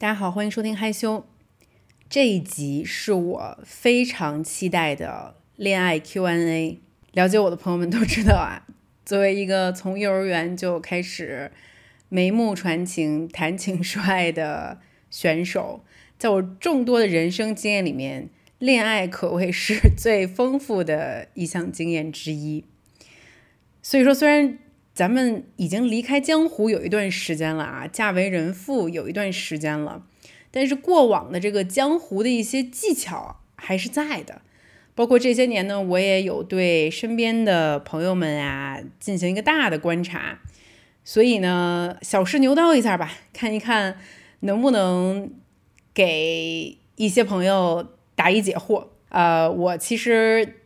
大家好，欢迎收听害羞。这一集是我非常期待的恋爱 Q&A。了解我的朋友们都知道啊，作为一个从幼儿园就开始眉目传情、谈情说爱的选手，在我众多的人生经验里面，恋爱可谓是最丰富的一项经验之一。所以说，虽然咱们已经离开江湖有一段时间了啊，嫁为人妇有一段时间了，但是过往的这个江湖的一些技巧还是在的。包括这些年呢，我也有对身边的朋友们啊进行一个大的观察，所以呢，小试牛刀一下吧，看一看能不能给一些朋友答疑解惑。呃，我其实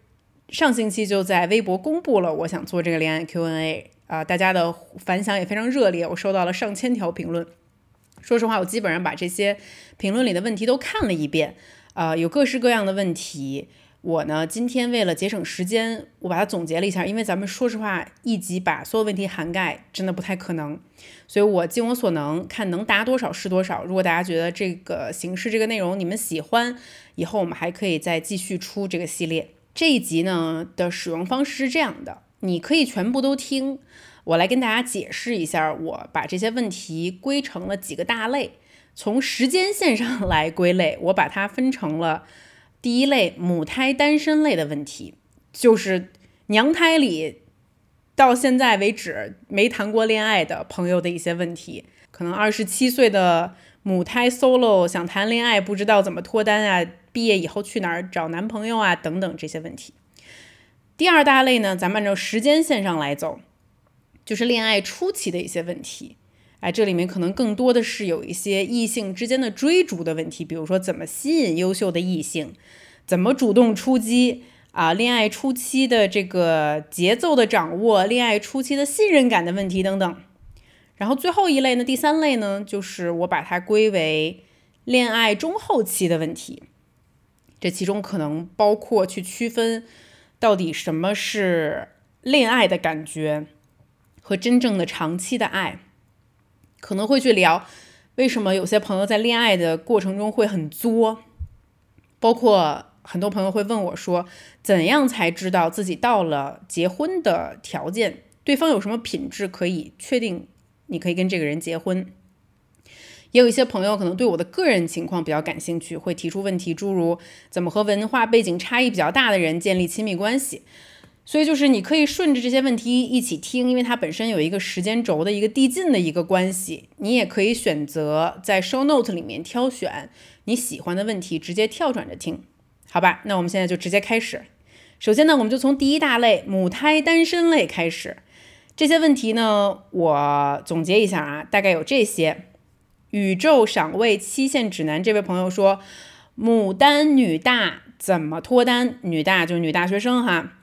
上星期就在微博公布了我想做这个恋爱 Q&A。啊，大家的反响也非常热烈，我收到了上千条评论。说实话，我基本上把这些评论里的问题都看了一遍，啊，有各式各样的问题。我呢，今天为了节省时间，我把它总结了一下，因为咱们说实话，一集把所有问题涵盖真的不太可能，所以我尽我所能，看能答多少是多少。如果大家觉得这个形式、这个内容你们喜欢，以后我们还可以再继续出这个系列。这一集呢的使用方式是这样的。你可以全部都听，我来跟大家解释一下，我把这些问题归成了几个大类，从时间线上来归类，我把它分成了第一类母胎单身类的问题，就是娘胎里到现在为止没谈过恋爱的朋友的一些问题，可能二十七岁的母胎 solo 想谈恋爱，不知道怎么脱单啊，毕业以后去哪儿找男朋友啊，等等这些问题。第二大类呢，咱们按照时间线上来走，就是恋爱初期的一些问题。哎，这里面可能更多的是有一些异性之间的追逐的问题，比如说怎么吸引优秀的异性，怎么主动出击啊，恋爱初期的这个节奏的掌握，恋爱初期的信任感的问题等等。然后最后一类呢，第三类呢，就是我把它归为恋爱中后期的问题。这其中可能包括去区分。到底什么是恋爱的感觉和真正的长期的爱？可能会去聊为什么有些朋友在恋爱的过程中会很作，包括很多朋友会问我说，怎样才知道自己到了结婚的条件？对方有什么品质可以确定你可以跟这个人结婚？也有一些朋友可能对我的个人情况比较感兴趣，会提出问题，诸如怎么和文化背景差异比较大的人建立亲密关系。所以就是你可以顺着这些问题一起听，因为它本身有一个时间轴的一个递进的一个关系。你也可以选择在 show note 里面挑选你喜欢的问题，直接跳转着听，好吧？那我们现在就直接开始。首先呢，我们就从第一大类母胎单身类开始。这些问题呢，我总结一下啊，大概有这些。宇宙赏味期限指南，这位朋友说：“牡丹女大怎么脱单？女大就女大学生哈。”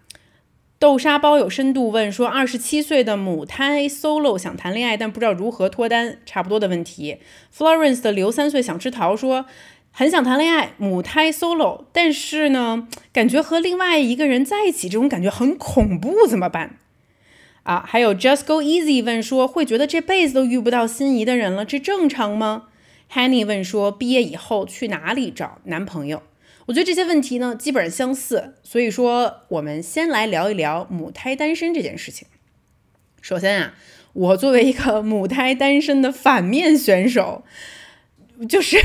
豆沙包有深度问说：“二十七岁的母胎 solo 想谈恋爱，但不知道如何脱单。”差不多的问题。Florence 的刘三岁想吃桃说：“很想谈恋爱，母胎 solo，但是呢，感觉和另外一个人在一起，这种感觉很恐怖，怎么办？”啊，还有 Just Go Easy 问说，会觉得这辈子都遇不到心仪的人了，这正常吗？Hanny 问说，毕业以后去哪里找男朋友？我觉得这些问题呢，基本上相似，所以说我们先来聊一聊母胎单身这件事情。首先啊，我作为一个母胎单身的反面选手，就是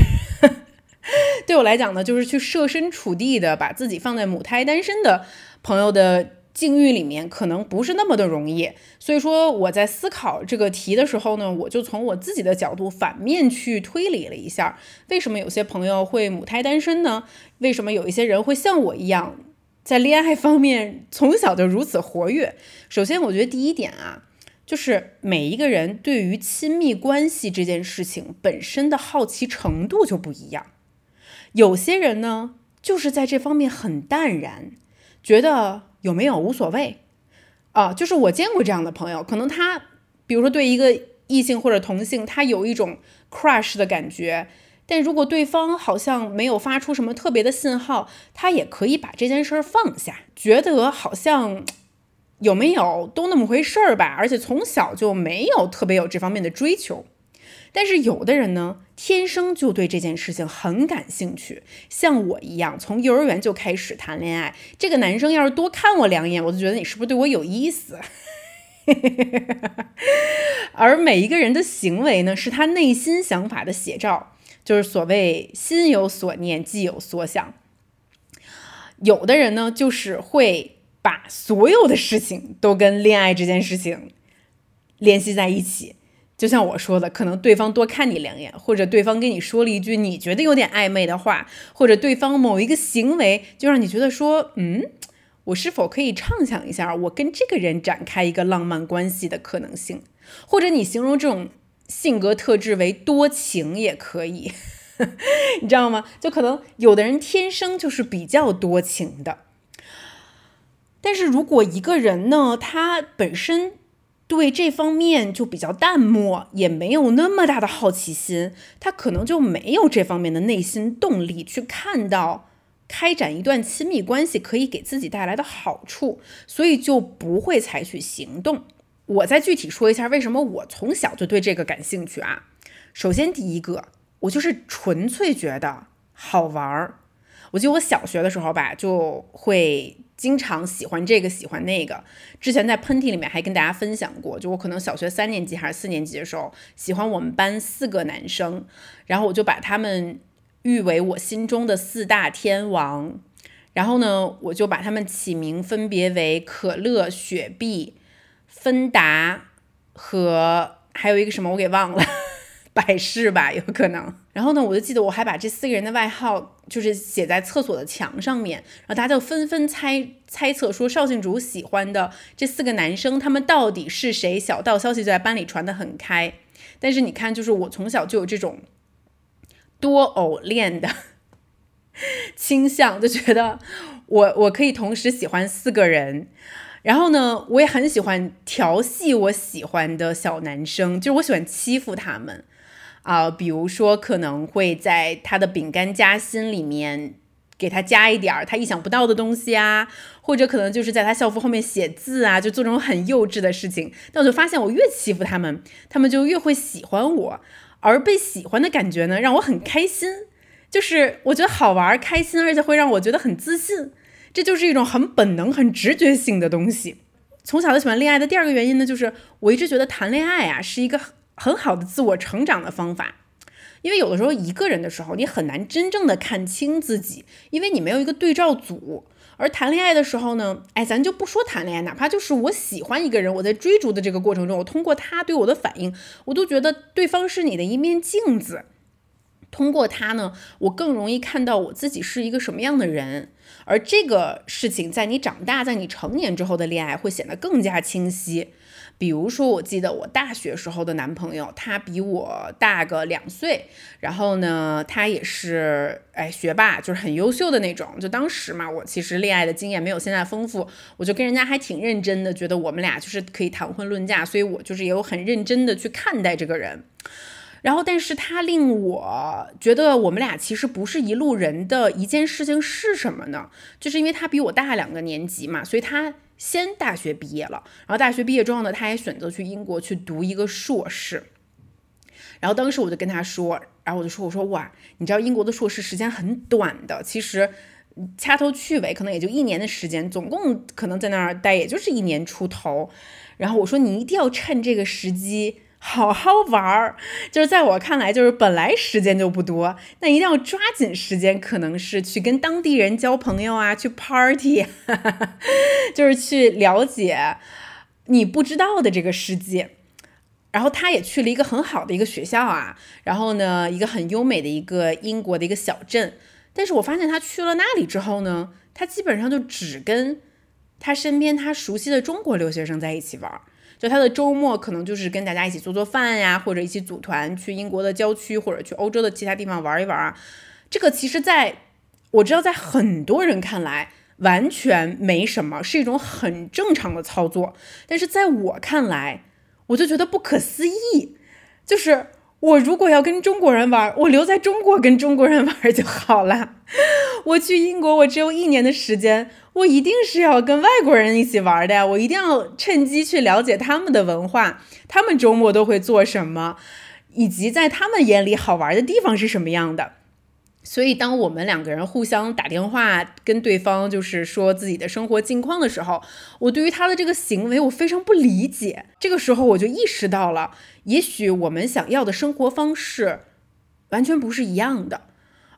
对我来讲呢，就是去设身处地的把自己放在母胎单身的朋友的。境遇里面可能不是那么的容易，所以说我在思考这个题的时候呢，我就从我自己的角度反面去推理了一下，为什么有些朋友会母胎单身呢？为什么有一些人会像我一样，在恋爱方面从小就如此活跃？首先，我觉得第一点啊，就是每一个人对于亲密关系这件事情本身的好奇程度就不一样，有些人呢就是在这方面很淡然，觉得。有没有无所谓啊？就是我见过这样的朋友，可能他，比如说对一个异性或者同性，他有一种 crush 的感觉，但如果对方好像没有发出什么特别的信号，他也可以把这件事儿放下，觉得好像有没有都那么回事儿吧，而且从小就没有特别有这方面的追求。但是有的人呢，天生就对这件事情很感兴趣，像我一样，从幼儿园就开始谈恋爱。这个男生要是多看我两眼，我就觉得你是不是对我有意思？而每一个人的行为呢，是他内心想法的写照，就是所谓心有所念，即有所想。有的人呢，就是会把所有的事情都跟恋爱这件事情联系在一起。就像我说的，可能对方多看你两眼，或者对方跟你说了一句你觉得有点暧昧的话，或者对方某一个行为就让你觉得说，嗯，我是否可以畅想一下，我跟这个人展开一个浪漫关系的可能性？或者你形容这种性格特质为多情也可以。你知道吗？就可能有的人天生就是比较多情的，但是如果一个人呢，他本身对这方面就比较淡漠，也没有那么大的好奇心，他可能就没有这方面的内心动力去看到开展一段亲密关系可以给自己带来的好处，所以就不会采取行动。我再具体说一下为什么我从小就对这个感兴趣啊。首先，第一个。我就是纯粹觉得好玩儿。我记得我小学的时候吧，就会经常喜欢这个喜欢那个。之前在喷嚏里面还跟大家分享过，就我可能小学三年级还是四年级的时候，喜欢我们班四个男生，然后我就把他们誉为我心中的四大天王。然后呢，我就把他们起名分别为可乐、雪碧、芬达和还有一个什么我给忘了。百事吧，有可能。然后呢，我就记得我还把这四个人的外号就是写在厕所的墙上面，然后大家就纷纷猜猜测说邵静竹喜欢的这四个男生他们到底是谁。小道消息就在班里传得很开。但是你看，就是我从小就有这种多偶恋的倾向，就觉得我我可以同时喜欢四个人。然后呢，我也很喜欢调戏我喜欢的小男生，就是我喜欢欺负他们。啊，比如说可能会在他的饼干夹心里面给他加一点儿他意想不到的东西啊，或者可能就是在他校服后面写字啊，就做这种很幼稚的事情。但我就发现，我越欺负他们，他们就越会喜欢我，而被喜欢的感觉呢，让我很开心，就是我觉得好玩、开心，而且会让我觉得很自信。这就是一种很本能、很直觉性的东西。从小就喜欢恋爱的第二个原因呢，就是我一直觉得谈恋爱啊是一个。很好的自我成长的方法，因为有的时候一个人的时候，你很难真正的看清自己，因为你没有一个对照组。而谈恋爱的时候呢，哎，咱就不说谈恋爱，哪怕就是我喜欢一个人，我在追逐的这个过程中，我通过他对我的反应，我都觉得对方是你的一面镜子。通过他呢，我更容易看到我自己是一个什么样的人。而这个事情在你长大，在你成年之后的恋爱会显得更加清晰。比如说，我记得我大学时候的男朋友，他比我大个两岁，然后呢，他也是哎学霸，就是很优秀的那种。就当时嘛，我其实恋爱的经验没有现在丰富，我就跟人家还挺认真的，觉得我们俩就是可以谈婚论嫁，所以我就是也有很认真的去看待这个人。然后，但是他令我觉得我们俩其实不是一路人的一件事情是什么呢？就是因为他比我大两个年级嘛，所以他。先大学毕业了，然后大学毕业之后呢，他也选择去英国去读一个硕士。然后当时我就跟他说，然后我就说，我说哇，你知道英国的硕士时间很短的，其实掐头去尾可能也就一年的时间，总共可能在那儿待也就是一年出头。然后我说你一定要趁这个时机。好好玩儿，就是在我看来，就是本来时间就不多，那一定要抓紧时间，可能是去跟当地人交朋友啊，去 party，哈哈哈就是去了解你不知道的这个世界。然后他也去了一个很好的一个学校啊，然后呢，一个很优美的一个英国的一个小镇。但是我发现他去了那里之后呢，他基本上就只跟他身边他熟悉的中国留学生在一起玩。就他的周末可能就是跟大家一起做做饭呀，或者一起组团去英国的郊区或者去欧洲的其他地方玩一玩啊。这个其实在我知道，在很多人看来完全没什么，是一种很正常的操作。但是在我看来，我就觉得不可思议。就是我如果要跟中国人玩，我留在中国跟中国人玩就好了。我去英国，我只有一年的时间。我一定是要跟外国人一起玩的呀！我一定要趁机去了解他们的文化，他们周末都会做什么，以及在他们眼里好玩的地方是什么样的。所以，当我们两个人互相打电话跟对方就是说自己的生活近况的时候，我对于他的这个行为我非常不理解。这个时候，我就意识到了，也许我们想要的生活方式完全不是一样的。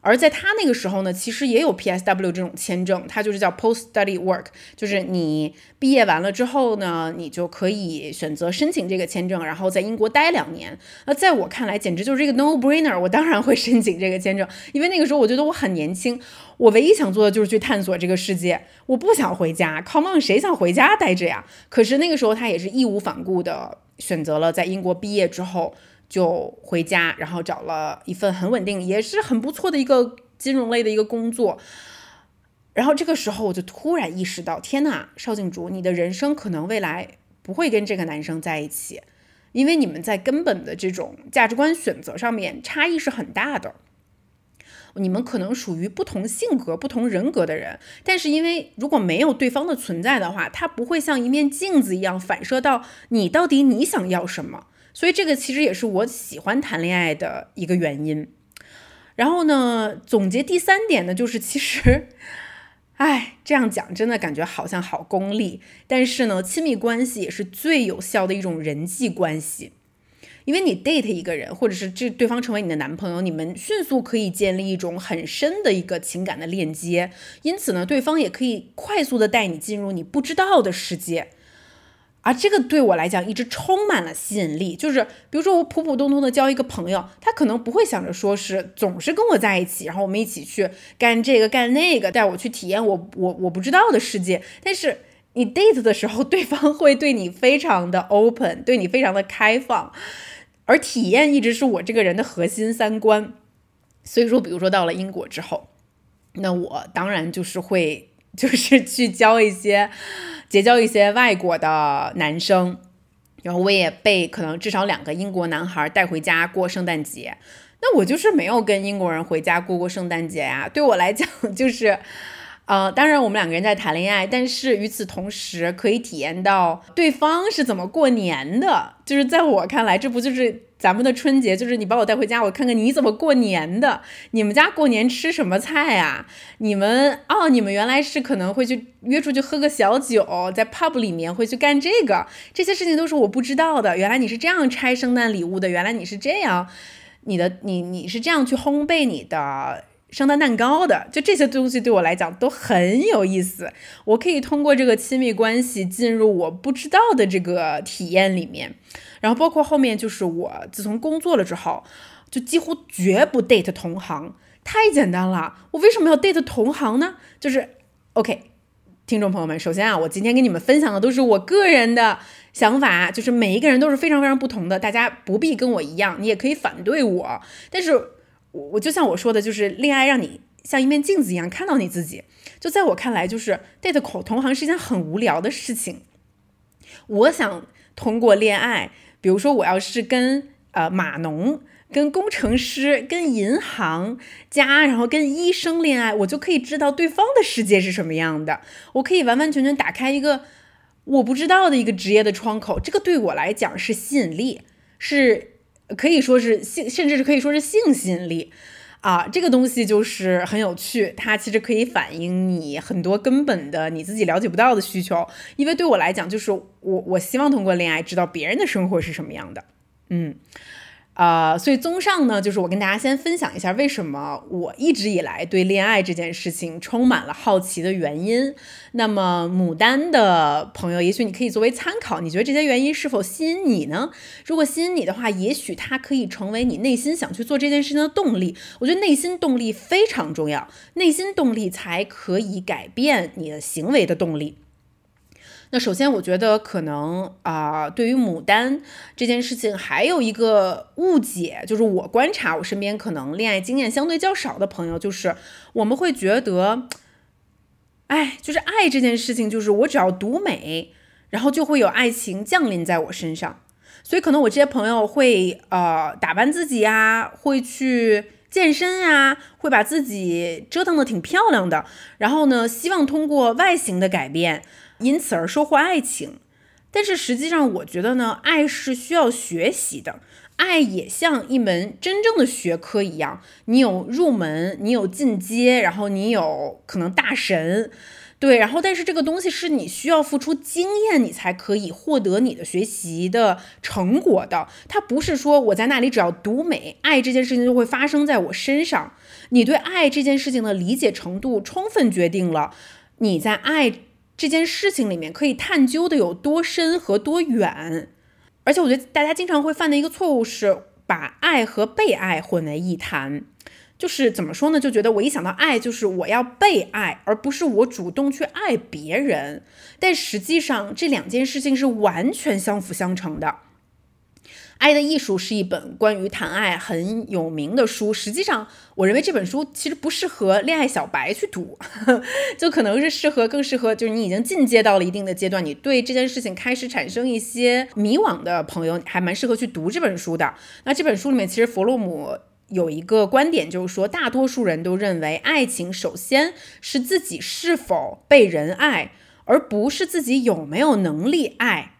而在他那个时候呢，其实也有 PSW 这种签证，它就是叫 Post Study Work，就是你毕业完了之后呢，你就可以选择申请这个签证，然后在英国待两年。那在我看来，简直就是一个 no brainer，我当然会申请这个签证，因为那个时候我觉得我很年轻，我唯一想做的就是去探索这个世界，我不想回家，Come on，谁想回家待着呀？可是那个时候他也是义无反顾的选择了在英国毕业之后。就回家，然后找了一份很稳定，也是很不错的一个金融类的一个工作。然后这个时候，我就突然意识到，天呐，邵静竹，你的人生可能未来不会跟这个男生在一起，因为你们在根本的这种价值观选择上面差异是很大的。你们可能属于不同性格、不同人格的人，但是因为如果没有对方的存在的话，他不会像一面镜子一样反射到你到底你想要什么。所以这个其实也是我喜欢谈恋爱的一个原因。然后呢，总结第三点呢，就是其实，哎，这样讲真的感觉好像好功利。但是呢，亲密关系也是最有效的一种人际关系，因为你 date 一个人，或者是这对方成为你的男朋友，你们迅速可以建立一种很深的一个情感的链接，因此呢，对方也可以快速的带你进入你不知道的世界。而这个对我来讲一直充满了吸引力，就是比如说我普普通通的交一个朋友，他可能不会想着说是总是跟我在一起，然后我们一起去干这个干那个，带我去体验我我我不知道的世界。但是你 date 的时候，对方会对你非常的 open，对你非常的开放，而体验一直是我这个人的核心三观。所以说，比如说到了英国之后，那我当然就是会就是去交一些。结交一些外国的男生，然后我也被可能至少两个英国男孩带回家过圣诞节。那我就是没有跟英国人回家过过圣诞节呀。对我来讲，就是，呃，当然我们两个人在谈恋爱，但是与此同时可以体验到对方是怎么过年的。就是在我看来，这不就是。咱们的春节就是你把我带回家，我看看你怎么过年的。你们家过年吃什么菜啊？你们哦，你们原来是可能会去约出去喝个小酒，在 pub 里面会去干这个，这些事情都是我不知道的。原来你是这样拆圣诞礼物的，原来你是这样，你的你你是这样去烘焙你的圣诞蛋糕的。就这些东西对我来讲都很有意思，我可以通过这个亲密关系进入我不知道的这个体验里面。然后包括后面就是我自从工作了之后，就几乎绝不 date 同行，太简单了。我为什么要 date 同行呢？就是 OK，听众朋友们，首先啊，我今天跟你们分享的都是我个人的想法，就是每一个人都是非常非常不同的，大家不必跟我一样，你也可以反对我。但是，我我就像我说的，就是恋爱让你像一面镜子一样看到你自己。就在我看来，就是 date 口同行是一件很无聊的事情。我想通过恋爱。比如说，我要是跟呃码农、跟工程师、跟银行家，然后跟医生恋爱，我就可以知道对方的世界是什么样的。我可以完完全全打开一个我不知道的一个职业的窗口，这个对我来讲是吸引力，是可以说是性，甚至是可以说是性吸引力。啊，这个东西就是很有趣，它其实可以反映你很多根本的你自己了解不到的需求。因为对我来讲，就是我我希望通过恋爱知道别人的生活是什么样的，嗯。呃，所以综上呢，就是我跟大家先分享一下为什么我一直以来对恋爱这件事情充满了好奇的原因。那么牡丹的朋友，也许你可以作为参考，你觉得这些原因是否吸引你呢？如果吸引你的话，也许它可以成为你内心想去做这件事情的动力。我觉得内心动力非常重要，内心动力才可以改变你的行为的动力。那首先，我觉得可能啊，对于牡丹这件事情，还有一个误解，就是我观察我身边可能恋爱经验相对较少的朋友，就是我们会觉得，哎，就是爱这件事情，就是我只要独美，然后就会有爱情降临在我身上。所以可能我这些朋友会呃打扮自己呀，会去健身呀，会把自己折腾的挺漂亮的，然后呢，希望通过外形的改变。因此而收获爱情，但是实际上，我觉得呢，爱是需要学习的，爱也像一门真正的学科一样，你有入门，你有进阶，然后你有可能大神。对，然后但是这个东西是你需要付出经验，你才可以获得你的学习的成果的。它不是说我在那里只要读美，爱这件事情就会发生在我身上。你对爱这件事情的理解程度，充分决定了你在爱这件事情里面可以探究的有多深和多远。而且我觉得大家经常会犯的一个错误是把爱和被爱混为一谈。就是怎么说呢？就觉得我一想到爱，就是我要被爱，而不是我主动去爱别人。但实际上，这两件事情是完全相辅相成的。《爱的艺术》是一本关于谈爱很有名的书。实际上，我认为这本书其实不适合恋爱小白去读，就可能是适合更适合就是你已经进阶到了一定的阶段，你对这件事情开始产生一些迷惘的朋友，还蛮适合去读这本书的。那这本书里面，其实弗洛姆。有一个观点，就是说，大多数人都认为，爱情首先是自己是否被人爱，而不是自己有没有能力爱。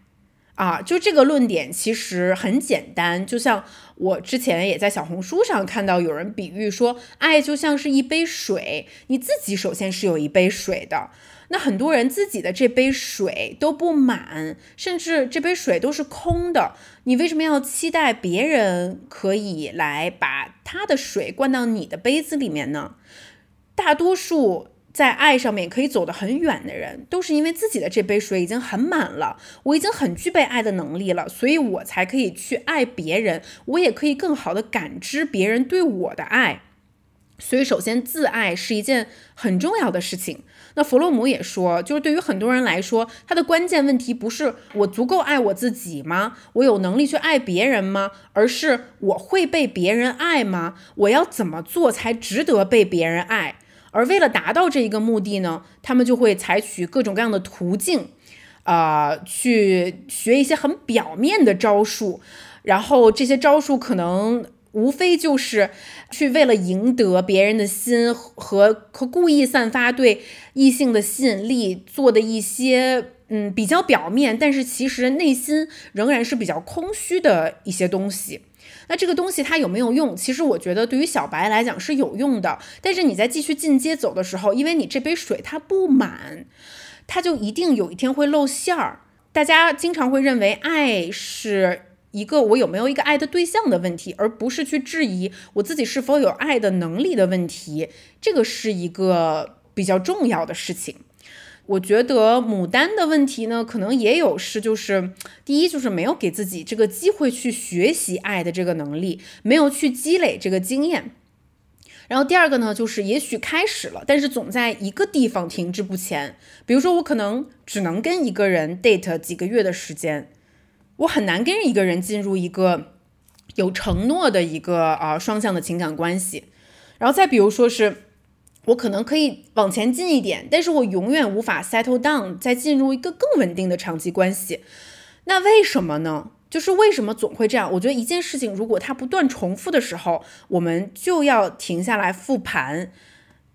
啊，就这个论点其实很简单，就像我之前也在小红书上看到有人比喻说，爱就像是一杯水，你自己首先是有一杯水的。那很多人自己的这杯水都不满，甚至这杯水都是空的。你为什么要期待别人可以来把他的水灌到你的杯子里面呢？大多数在爱上面可以走得很远的人，都是因为自己的这杯水已经很满了，我已经很具备爱的能力了，所以我才可以去爱别人，我也可以更好的感知别人对我的爱。所以，首先自爱是一件很重要的事情。那弗洛姆也说，就是对于很多人来说，他的关键问题不是我足够爱我自己吗？我有能力去爱别人吗？而是我会被别人爱吗？我要怎么做才值得被别人爱？而为了达到这一个目的呢，他们就会采取各种各样的途径，啊，去学一些很表面的招数，然后这些招数可能。无非就是去为了赢得别人的心和和故意散发对异性的吸引力做的一些嗯比较表面，但是其实内心仍然是比较空虚的一些东西。那这个东西它有没有用？其实我觉得对于小白来讲是有用的，但是你在继续进阶走的时候，因为你这杯水它不满，它就一定有一天会露馅儿。大家经常会认为爱是。一个我有没有一个爱的对象的问题，而不是去质疑我自己是否有爱的能力的问题，这个是一个比较重要的事情。我觉得牡丹的问题呢，可能也有是，就是第一就是没有给自己这个机会去学习爱的这个能力，没有去积累这个经验。然后第二个呢，就是也许开始了，但是总在一个地方停滞不前。比如说我可能只能跟一个人 date 几个月的时间。我很难跟一个人进入一个有承诺的一个啊双向的情感关系，然后再比如说是，我可能可以往前进一点，但是我永远无法 settle down，再进入一个更稳定的长期关系。那为什么呢？就是为什么总会这样？我觉得一件事情如果它不断重复的时候，我们就要停下来复盘。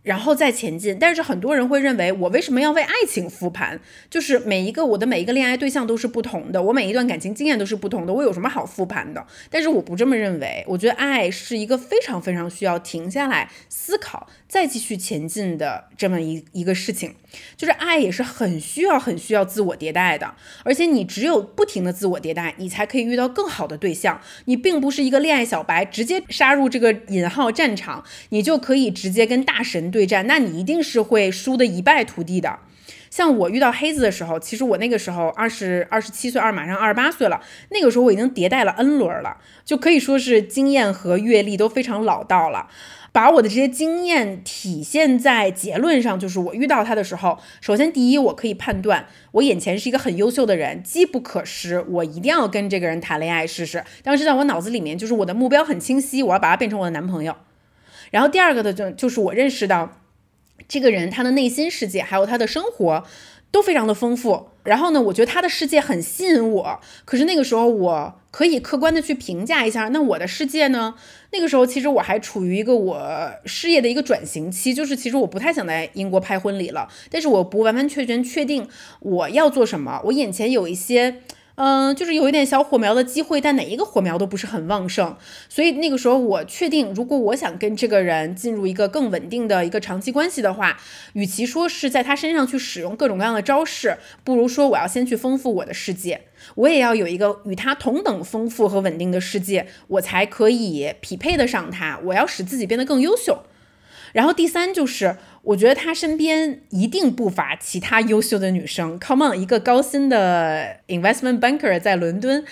然后再前进，但是很多人会认为，我为什么要为爱情复盘？就是每一个我的每一个恋爱对象都是不同的，我每一段感情经验都是不同的，我有什么好复盘的？但是我不这么认为，我觉得爱是一个非常非常需要停下来思考，再继续前进的这么一一个事情。就是爱也是很需要很需要自我迭代的，而且你只有不停的自我迭代，你才可以遇到更好的对象。你并不是一个恋爱小白，直接杀入这个引号战场，你就可以直接跟大神。对战，那你一定是会输的一败涂地的。像我遇到黑子的时候，其实我那个时候二十二十七岁，二马上二十八岁了。那个时候我已经迭代了 N 轮了，就可以说是经验和阅历都非常老道了。把我的这些经验体现在结论上，就是我遇到他的时候，首先第一，我可以判断我眼前是一个很优秀的人，机不可失，我一定要跟这个人谈恋爱试试。当时在我脑子里面，就是我的目标很清晰，我要把他变成我的男朋友。然后第二个的就就是我认识到，这个人他的内心世界还有他的生活都非常的丰富。然后呢，我觉得他的世界很吸引我。可是那个时候我可以客观的去评价一下，那我的世界呢？那个时候其实我还处于一个我事业的一个转型期，就是其实我不太想在英国拍婚礼了，但是我不完完全全确定我要做什么。我眼前有一些。嗯，就是有一点小火苗的机会，但哪一个火苗都不是很旺盛。所以那个时候我确定，如果我想跟这个人进入一个更稳定的一个长期关系的话，与其说是在他身上去使用各种各样的招式，不如说我要先去丰富我的世界，我也要有一个与他同等丰富和稳定的世界，我才可以匹配得上他。我要使自己变得更优秀。然后第三就是，我觉得他身边一定不乏其他优秀的女生。Come on，一个高薪的 investment banker 在伦敦。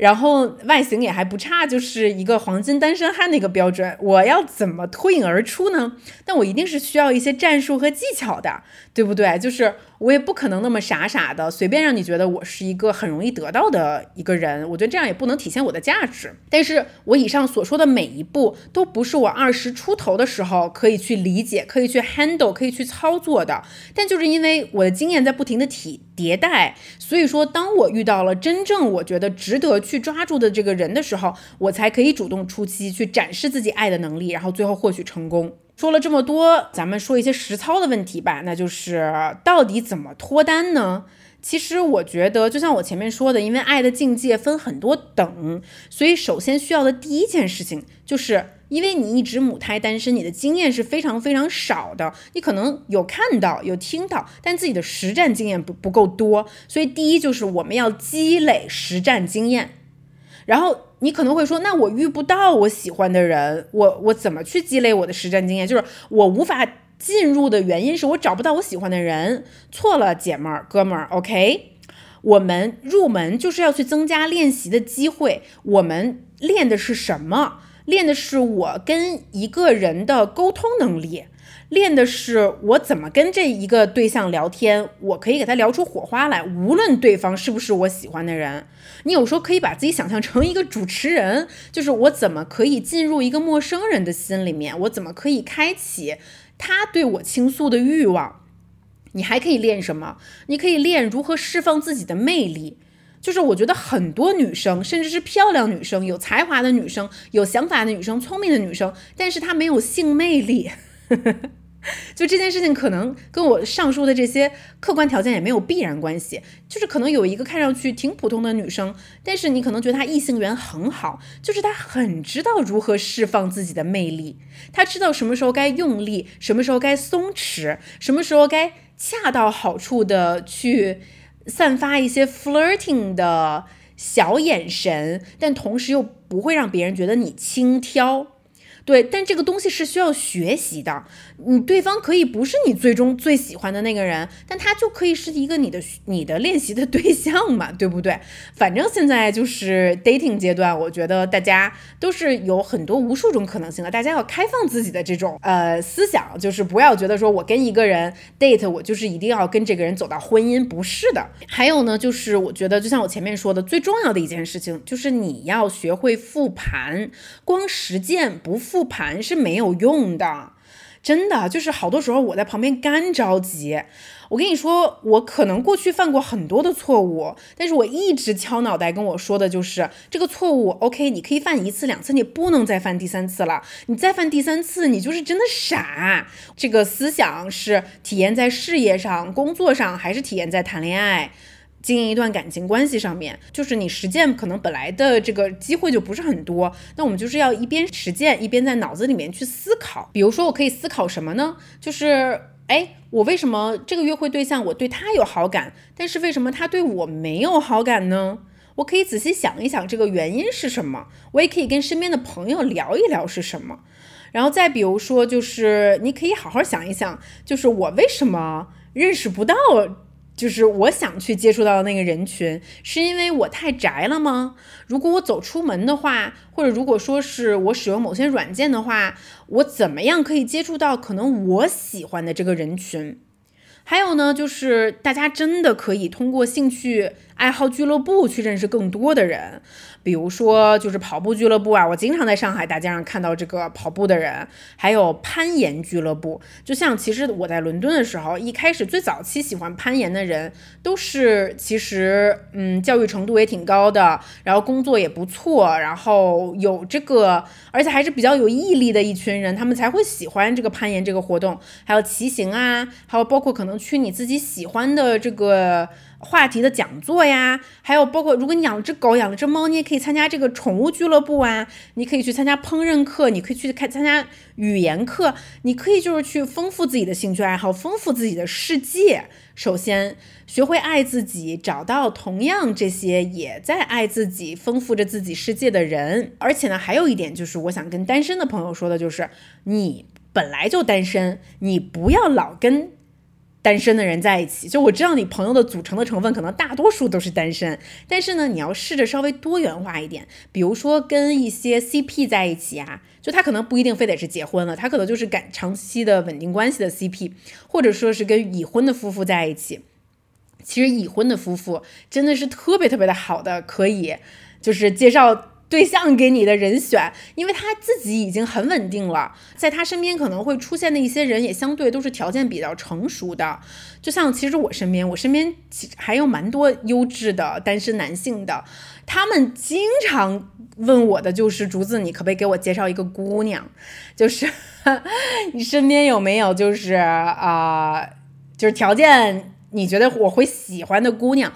然后外形也还不差，就是一个黄金单身汉的一个标准。我要怎么脱颖而出呢？但我一定是需要一些战术和技巧的，对不对？就是我也不可能那么傻傻的随便让你觉得我是一个很容易得到的一个人。我觉得这样也不能体现我的价值。但是我以上所说的每一步都不是我二十出头的时候可以去理解、可以去 handle、可以去操作的。但就是因为我的经验在不停的提迭代，所以说当我遇到了真正我觉得值得。去抓住的这个人的时候，我才可以主动出击，去展示自己爱的能力，然后最后获取成功。说了这么多，咱们说一些实操的问题吧。那就是到底怎么脱单呢？其实我觉得，就像我前面说的，因为爱的境界分很多等，所以首先需要的第一件事情就是。因为你一直母胎单身，你的经验是非常非常少的，你可能有看到有听到，但自己的实战经验不不够多，所以第一就是我们要积累实战经验。然后你可能会说，那我遇不到我喜欢的人，我我怎么去积累我的实战经验？就是我无法进入的原因是我找不到我喜欢的人。错了，姐们儿哥们儿，OK，我们入门就是要去增加练习的机会。我们练的是什么？练的是我跟一个人的沟通能力，练的是我怎么跟这一个对象聊天，我可以给他聊出火花来，无论对方是不是我喜欢的人。你有时候可以把自己想象成一个主持人，就是我怎么可以进入一个陌生人的心里面，我怎么可以开启他对我倾诉的欲望。你还可以练什么？你可以练如何释放自己的魅力。就是我觉得很多女生，甚至是漂亮女生、有才华的女生、有想法的女生、聪明的女生，但是她没有性魅力。就这件事情，可能跟我上述的这些客观条件也没有必然关系。就是可能有一个看上去挺普通的女生，但是你可能觉得她异性缘很好，就是她很知道如何释放自己的魅力，她知道什么时候该用力，什么时候该松弛，什么时候该恰到好处的去。散发一些 flirting 的小眼神，但同时又不会让别人觉得你轻佻。对，但这个东西是需要学习的。你对方可以不是你最终最喜欢的那个人，但他就可以是一个你的你的练习的对象嘛，对不对？反正现在就是 dating 阶段，我觉得大家都是有很多无数种可能性的。大家要开放自己的这种呃思想，就是不要觉得说我跟一个人 date，我就是一定要跟这个人走到婚姻，不是的。还有呢，就是我觉得就像我前面说的，最重要的一件事情就是你要学会复盘，光实践不。复盘是没有用的，真的就是好多时候我在旁边干着急。我跟你说，我可能过去犯过很多的错误，但是我一直敲脑袋跟我说的就是这个错误。OK，你可以犯一次两次，你不能再犯第三次了。你再犯第三次，你就是真的傻。这个思想是体验在事业上、工作上，还是体验在谈恋爱？经营一段感情关系上面，就是你实践可能本来的这个机会就不是很多，那我们就是要一边实践一边在脑子里面去思考。比如说，我可以思考什么呢？就是，哎，我为什么这个约会对象我对他有好感，但是为什么他对我没有好感呢？我可以仔细想一想这个原因是什么。我也可以跟身边的朋友聊一聊是什么。然后再比如说，就是你可以好好想一想，就是我为什么认识不到。就是我想去接触到的那个人群，是因为我太宅了吗？如果我走出门的话，或者如果说是我使用某些软件的话，我怎么样可以接触到可能我喜欢的这个人群？还有呢，就是大家真的可以通过兴趣爱好俱乐部去认识更多的人。比如说，就是跑步俱乐部啊，我经常在上海大街上看到这个跑步的人，还有攀岩俱乐部。就像其实我在伦敦的时候，一开始最早期喜欢攀岩的人，都是其实嗯教育程度也挺高的，然后工作也不错，然后有这个，而且还是比较有毅力的一群人，他们才会喜欢这个攀岩这个活动，还有骑行啊，还有包括可能去你自己喜欢的这个。话题的讲座呀，还有包括如果你养了只狗、养了只猫，你也可以参加这个宠物俱乐部啊，你可以去参加烹饪课，你可以去开参加语言课，你可以就是去丰富自己的兴趣爱好，丰富自己的世界。首先，学会爱自己，找到同样这些也在爱自己、丰富着自己世界的人。而且呢，还有一点就是，我想跟单身的朋友说的，就是你本来就单身，你不要老跟单身的人在一起。就我知道你朋友的组成的成分可能大多数都是单身，但是呢，你要试着稍微多元化一点，比如说跟一些 CP 在一起啊。就他可能不一定非得是结婚了，他可能就是感长期的稳定关系的 CP，或者说是跟已婚的夫妇在一起。其实已婚的夫妇真的是特别特别的好的，可以就是介绍。对象给你的人选，因为他自己已经很稳定了，在他身边可能会出现的一些人也相对都是条件比较成熟的。就像其实我身边，我身边其还有蛮多优质的单身男性的，他们经常问我的就是竹子，你可不可以给我介绍一个姑娘？就是 你身边有没有就是啊，就是条件你觉得我会喜欢的姑娘？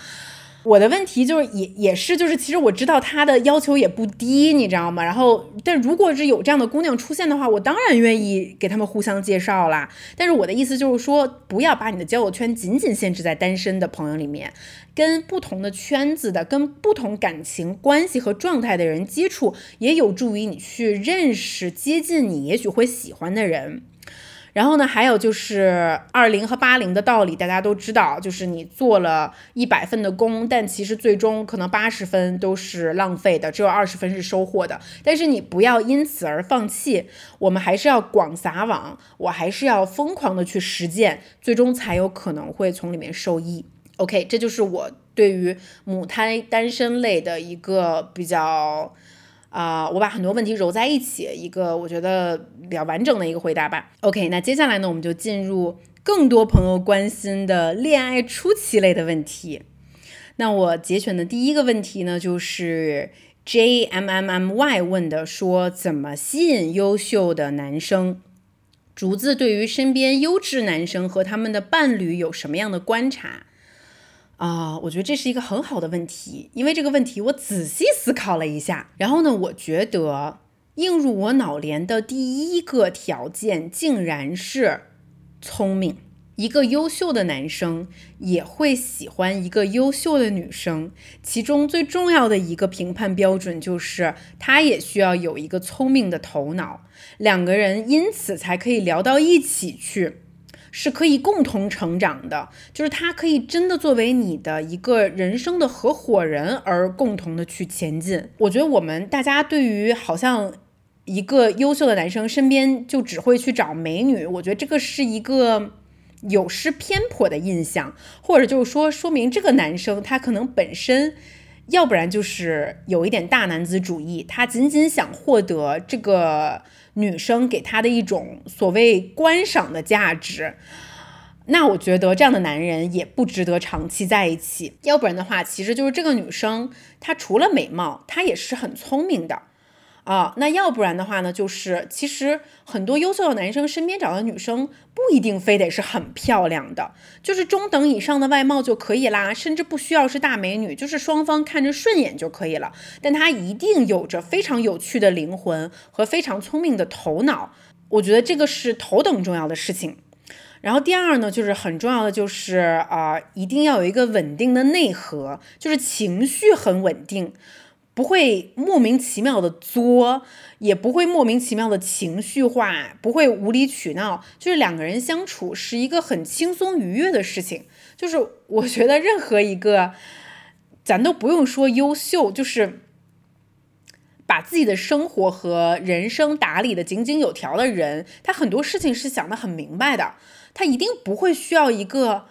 我的问题就是也也是就是其实我知道他的要求也不低，你知道吗？然后但如果是有这样的姑娘出现的话，我当然愿意给他们互相介绍啦。但是我的意思就是说，不要把你的交友圈仅仅限制在单身的朋友里面，跟不同的圈子的、跟不同感情关系和状态的人接触，也有助于你去认识接近你也许会喜欢的人。然后呢，还有就是二零和八零的道理，大家都知道，就是你做了一百分的工，但其实最终可能八十分都是浪费的，只有二十分是收获的。但是你不要因此而放弃，我们还是要广撒网，我还是要疯狂的去实践，最终才有可能会从里面受益。OK，这就是我对于母胎单身类的一个比较。啊，我把很多问题揉在一起，一个我觉得比较完整的一个回答吧。OK，那接下来呢，我们就进入更多朋友关心的恋爱初期类的问题。那我节选的第一个问题呢，就是 J M M M Y 问的，说怎么吸引优秀的男生？竹子对于身边优质男生和他们的伴侣有什么样的观察？啊，我觉得这是一个很好的问题，因为这个问题我仔细思考了一下，然后呢，我觉得映入我脑帘的第一个条件竟然是聪明。一个优秀的男生也会喜欢一个优秀的女生，其中最重要的一个评判标准就是他也需要有一个聪明的头脑，两个人因此才可以聊到一起去。是可以共同成长的，就是他可以真的作为你的一个人生的合伙人而共同的去前进。我觉得我们大家对于好像一个优秀的男生身边就只会去找美女，我觉得这个是一个有失偏颇的印象，或者就是说说明这个男生他可能本身。要不然就是有一点大男子主义，他仅仅想获得这个女生给他的一种所谓观赏的价值，那我觉得这样的男人也不值得长期在一起。要不然的话，其实就是这个女生她除了美貌，她也是很聪明的。啊，那要不然的话呢？就是其实很多优秀的男生身边找的女生不一定非得是很漂亮的，就是中等以上的外貌就可以啦，甚至不需要是大美女，就是双方看着顺眼就可以了。但她一定有着非常有趣的灵魂和非常聪明的头脑，我觉得这个是头等重要的事情。然后第二呢，就是很重要的就是啊，一定要有一个稳定的内核，就是情绪很稳定。不会莫名其妙的作，也不会莫名其妙的情绪化，不会无理取闹，就是两个人相处是一个很轻松愉悦的事情。就是我觉得任何一个，咱都不用说优秀，就是把自己的生活和人生打理的井井有条的人，他很多事情是想的很明白的，他一定不会需要一个。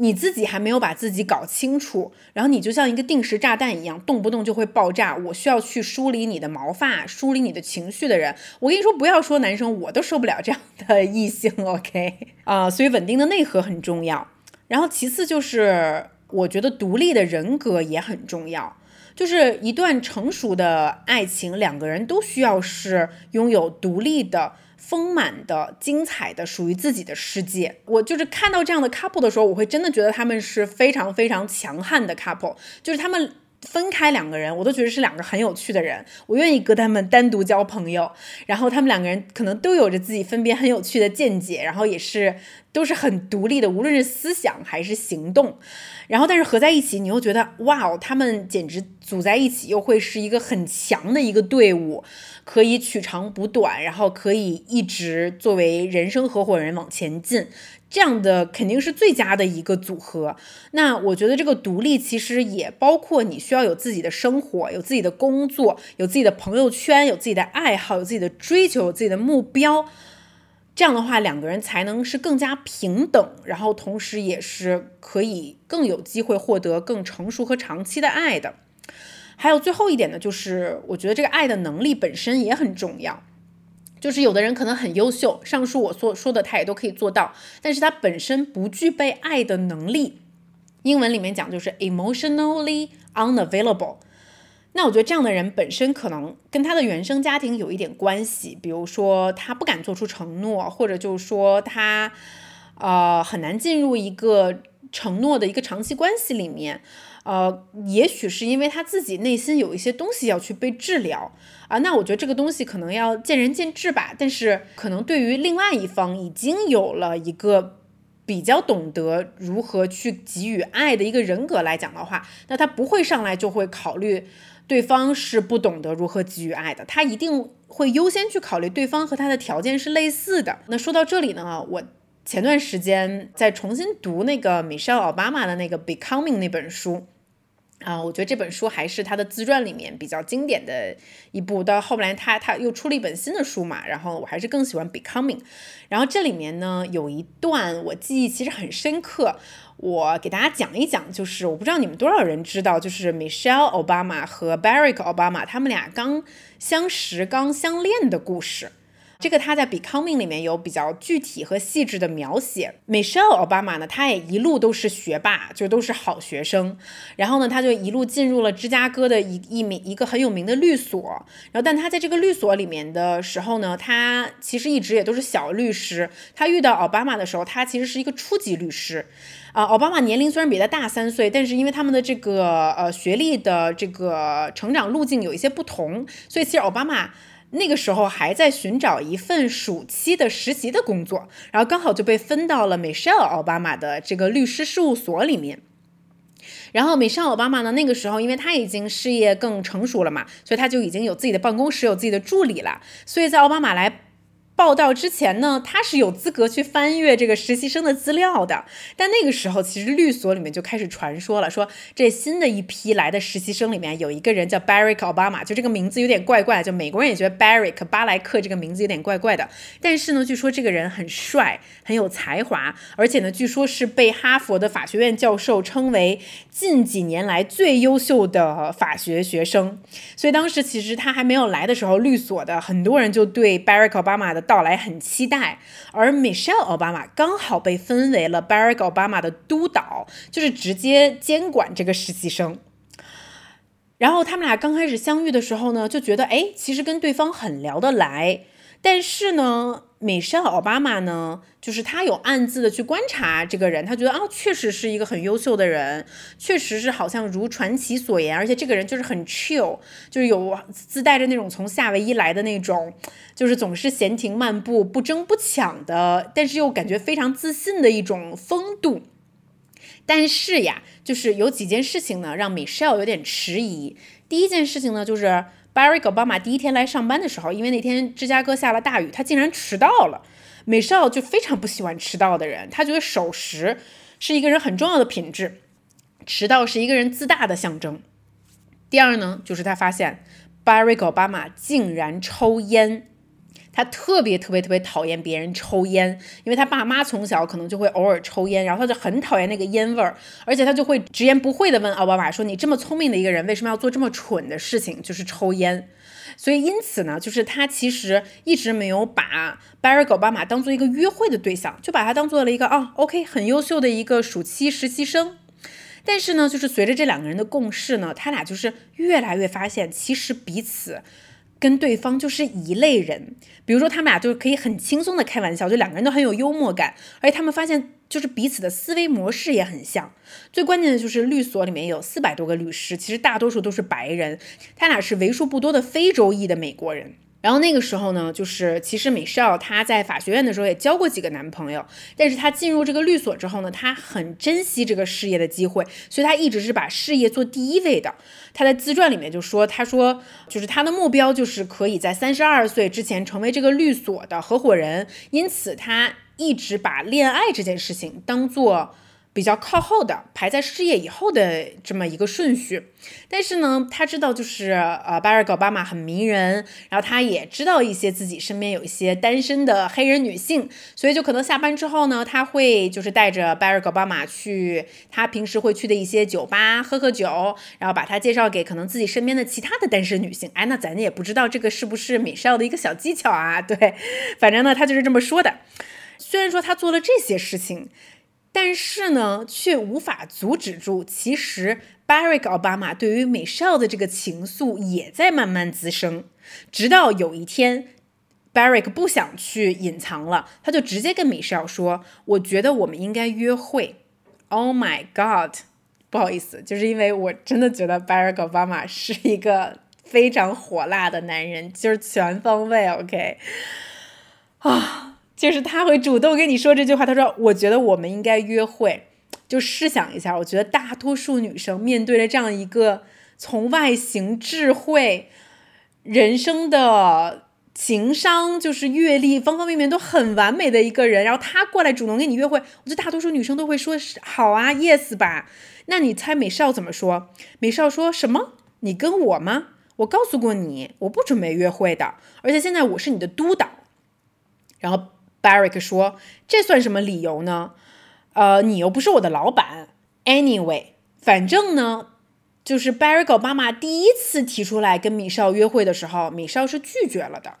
你自己还没有把自己搞清楚，然后你就像一个定时炸弹一样，动不动就会爆炸。我需要去梳理你的毛发，梳理你的情绪的人。我跟你说，不要说男生，我都受不了这样的 异性。OK 啊，所以稳定的内核很重要。然后其次就是，我觉得独立的人格也很重要。就是一段成熟的爱情，两个人都需要是拥有独立的。丰满的、精彩的、属于自己的世界。我就是看到这样的 couple 的时候，我会真的觉得他们是非常非常强悍的 couple，就是他们。分开两个人，我都觉得是两个很有趣的人，我愿意跟他们单独交朋友。然后他们两个人可能都有着自己分别很有趣的见解，然后也是都是很独立的，无论是思想还是行动。然后但是合在一起，你又觉得哇哦，他们简直组在一起又会是一个很强的一个队伍，可以取长补短，然后可以一直作为人生合伙人往前进。这样的肯定是最佳的一个组合。那我觉得这个独立其实也包括你需要有自己的生活，有自己的工作，有自己的朋友圈，有自己的爱好，有自己的追求，有自己的目标。这样的话，两个人才能是更加平等，然后同时也是可以更有机会获得更成熟和长期的爱的。还有最后一点呢，就是我觉得这个爱的能力本身也很重要。就是有的人可能很优秀，上述我所说的他也都可以做到，但是他本身不具备爱的能力。英文里面讲就是 emotionally unavailable。那我觉得这样的人本身可能跟他的原生家庭有一点关系，比如说他不敢做出承诺，或者就是说他呃很难进入一个承诺的一个长期关系里面。呃，也许是因为他自己内心有一些东西要去被治疗啊，那我觉得这个东西可能要见仁见智吧。但是可能对于另外一方已经有了一个比较懂得如何去给予爱的一个人格来讲的话，那他不会上来就会考虑对方是不懂得如何给予爱的，他一定会优先去考虑对方和他的条件是类似的。那说到这里呢，我。前段时间在重新读那个 Michelle Obama 的那个 Becoming 那本书啊，我觉得这本书还是他的自传里面比较经典的一部。到后来他他又出了一本新的书嘛，然后我还是更喜欢 Becoming。然后这里面呢有一段我记忆其实很深刻，我给大家讲一讲，就是我不知道你们多少人知道，就是 Michelle Obama 和 Barack Obama 他们俩刚相识、刚相恋的故事。这个他在《Becoming》里面有比较具体和细致的描写。Michelle Obama 呢，他也一路都是学霸，就都是好学生。然后呢，他就一路进入了芝加哥的一一名一个很有名的律所。然后，但他在这个律所里面的时候呢，他其实一直也都是小律师。他遇到奥巴马的时候，他其实是一个初级律师。啊，奥巴马年龄虽然比他大三岁，但是因为他们的这个呃学历的这个成长路径有一些不同，所以其实奥巴马。那个时候还在寻找一份暑期的实习的工作，然后刚好就被分到了 Michelle 奥巴马的这个律师事务所里面。然后米歇尔奥巴马呢，那个时候因为他已经事业更成熟了嘛，所以他就已经有自己的办公室，有自己的助理了。所以在奥巴马来。报道之前呢，他是有资格去翻阅这个实习生的资料的。但那个时候，其实律所里面就开始传说了，说这新的一批来的实习生里面有一个人叫 Barack Obama，就这个名字有点怪怪，就美国人也觉得 Barack 巴莱克这个名字有点怪怪的。但是呢，据说这个人很帅，很有才华，而且呢，据说是被哈佛的法学院教授称为近几年来最优秀的法学学生。所以当时其实他还没有来的时候，律所的很多人就对 Barack Obama 的。到来很期待，而 Michelle Obama 刚好被分为了 Barack Obama 的督导，就是直接监管这个实习生。然后他们俩刚开始相遇的时候呢，就觉得哎，其实跟对方很聊得来，但是呢。美少奥巴马呢，就是他有暗自的去观察这个人，他觉得啊，确实是一个很优秀的人，确实是好像如传奇所言，而且这个人就是很 chill，就是有自带着那种从夏威夷来的那种，就是总是闲庭漫步、不争不抢的，但是又感觉非常自信的一种风度。但是呀，就是有几件事情呢，让美少有点迟疑。第一件事情呢，就是。Barry Obama 第一天来上班的时候，因为那天芝加哥下了大雨，他竟然迟到了。美少就非常不喜欢迟到的人，他觉得守时是一个人很重要的品质，迟到是一个人自大的象征。第二呢，就是他发现 Barry Obama 竟然抽烟。他特别特别特别讨厌别人抽烟，因为他爸妈从小可能就会偶尔抽烟，然后他就很讨厌那个烟味儿，而且他就会直言不讳地问奥巴马说：“你这么聪明的一个人，为什么要做这么蠢的事情，就是抽烟？”所以因此呢，就是他其实一直没有把 Barack Obama 当做一个约会的对象，就把他当做了一个啊，OK 很优秀的一个暑期实习生。但是呢，就是随着这两个人的共事呢，他俩就是越来越发现，其实彼此。跟对方就是一类人。比如说，他们俩就可以很轻松的开玩笑，就两个人都很有幽默感，而且他们发现就是彼此的思维模式也很像。最关键的就是律所里面有四百多个律师，其实大多数都是白人，他俩是为数不多的非洲裔的美国人。然后那个时候呢，就是其实美少她在法学院的时候也交过几个男朋友，但是她进入这个律所之后呢，她很珍惜这个事业的机会，所以她一直是把事业做第一位的。她在自传里面就说，她说就是她的目标就是可以在三十二岁之前成为这个律所的合伙人，因此她一直把恋爱这件事情当做。比较靠后的，排在事业以后的这么一个顺序。但是呢，他知道就是呃，巴尔奥巴马很迷人，然后他也知道一些自己身边有一些单身的黑人女性，所以就可能下班之后呢，他会就是带着巴尔奥巴马去他平时会去的一些酒吧喝喝酒，然后把他介绍给可能自己身边的其他的单身女性。哎，那咱也不知道这个是不是美少的一个小技巧啊？对，反正呢，他就是这么说的。虽然说他做了这些事情。但是呢，却无法阻止住，其实 Barack Obama 对于美少的这个情愫也在慢慢滋生。直到有一天，Barack 不想去隐藏了，他就直接跟美少说：“我觉得我们应该约会。” Oh my God！不好意思，就是因为我真的觉得 Barack Obama 是一个非常火辣的男人，就是全方位 OK 啊。就是他会主动跟你说这句话，他说：“我觉得我们应该约会。”就试想一下，我觉得大多数女生面对着这样一个从外形、智慧、人生的情商，就是阅历方方面面都很完美的一个人，然后他过来主动跟你约会，我觉得大多数女生都会说：“好啊，yes 吧。”那你猜美少怎么说？美少说什么？你跟我吗？我告诉过你，我不准备约会的，而且现在我是你的督导，然后。Barrick 说：“这算什么理由呢？呃，你又不是我的老板。Anyway，反正呢，就是 Barrick 妈妈第一次提出来跟米少约会的时候，米少是拒绝了的。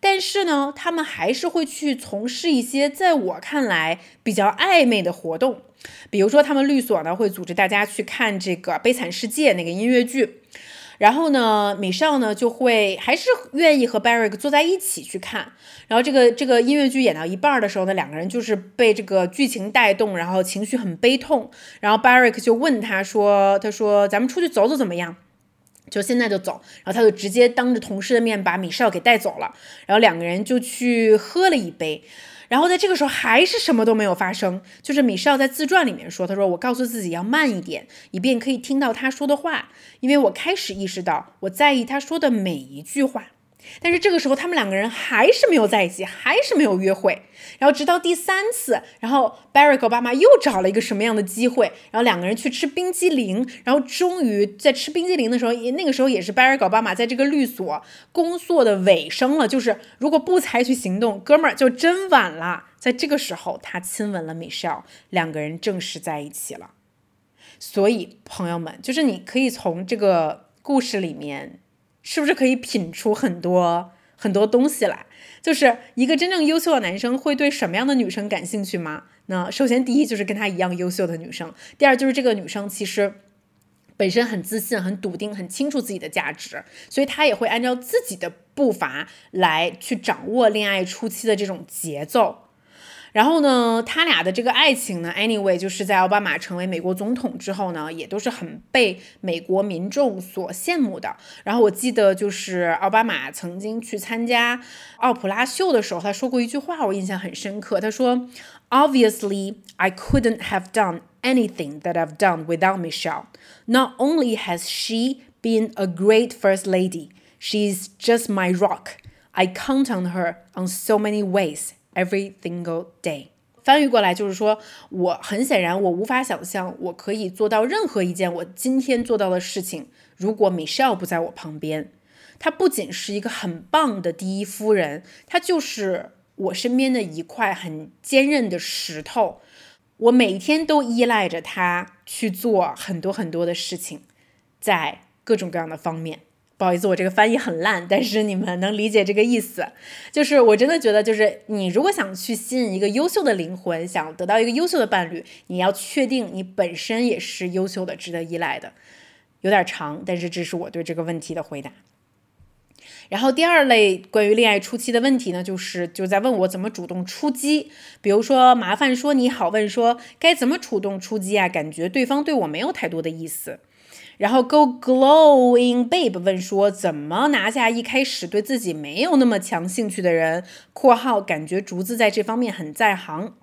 但是呢，他们还是会去从事一些在我看来比较暧昧的活动，比如说他们律所呢会组织大家去看这个《悲惨世界》那个音乐剧。”然后呢，米少呢就会还是愿意和 Barrick 坐在一起去看。然后这个这个音乐剧演到一半的时候呢，两个人就是被这个剧情带动，然后情绪很悲痛。然后 Barrick 就问他说：“他说咱们出去走走怎么样？就现在就走。”然后他就直接当着同事的面把米少给带走了。然后两个人就去喝了一杯。然后在这个时候还是什么都没有发生，就是米歇尔在自传里面说，他说我告诉自己要慢一点，以便可以听到他说的话，因为我开始意识到我在意他说的每一句话。但是这个时候，他们两个人还是没有在一起，还是没有约会。然后直到第三次，然后 Barack 爸妈又找了一个什么样的机会，然后两个人去吃冰激凌。然后终于在吃冰激凌的时候，也那个时候也是 Barack 爸妈在这个律所工作的尾声了。就是如果不采取行动，哥们儿就真晚了。在这个时候，他亲吻了 Michelle，两个人正式在一起了。所以朋友们，就是你可以从这个故事里面。是不是可以品出很多很多东西来？就是一个真正优秀的男生会对什么样的女生感兴趣吗？那首先第一就是跟他一样优秀的女生，第二就是这个女生其实本身很自信、很笃定、很清楚自己的价值，所以她也会按照自己的步伐来去掌握恋爱初期的这种节奏。然后呢，他俩的这个爱情呢，anyway，就是在奥巴马成为美国总统之后呢，也都是很被美国民众所羡慕的。然后我记得就是奥巴马曾经去参加奥普拉秀的时候，他说过一句话，我印象很深刻。他说：“Obviously, I couldn't have done anything that I've done without Michelle. Not only has she been a great first lady, she's just my rock. I count on her on so many ways.” Every single day，翻译过来就是说，我很显然我无法想象我可以做到任何一件我今天做到的事情。如果 Michelle 不在我旁边，她不仅是一个很棒的第一夫人，她就是我身边的一块很坚韧的石头。我每天都依赖着她去做很多很多的事情，在各种各样的方面。不好意思，我这个翻译很烂，但是你们能理解这个意思。就是我真的觉得，就是你如果想去吸引一个优秀的灵魂，想得到一个优秀的伴侣，你要确定你本身也是优秀的，值得依赖的。有点长，但是这是我对这个问题的回答。然后第二类关于恋爱初期的问题呢，就是就在问我怎么主动出击，比如说麻烦说你好，问说该怎么主动出击啊？感觉对方对我没有太多的意思。然后 Go glowing babe 问说怎么拿下一开始对自己没有那么强兴趣的人？（括号感觉竹子在这方面很在行。）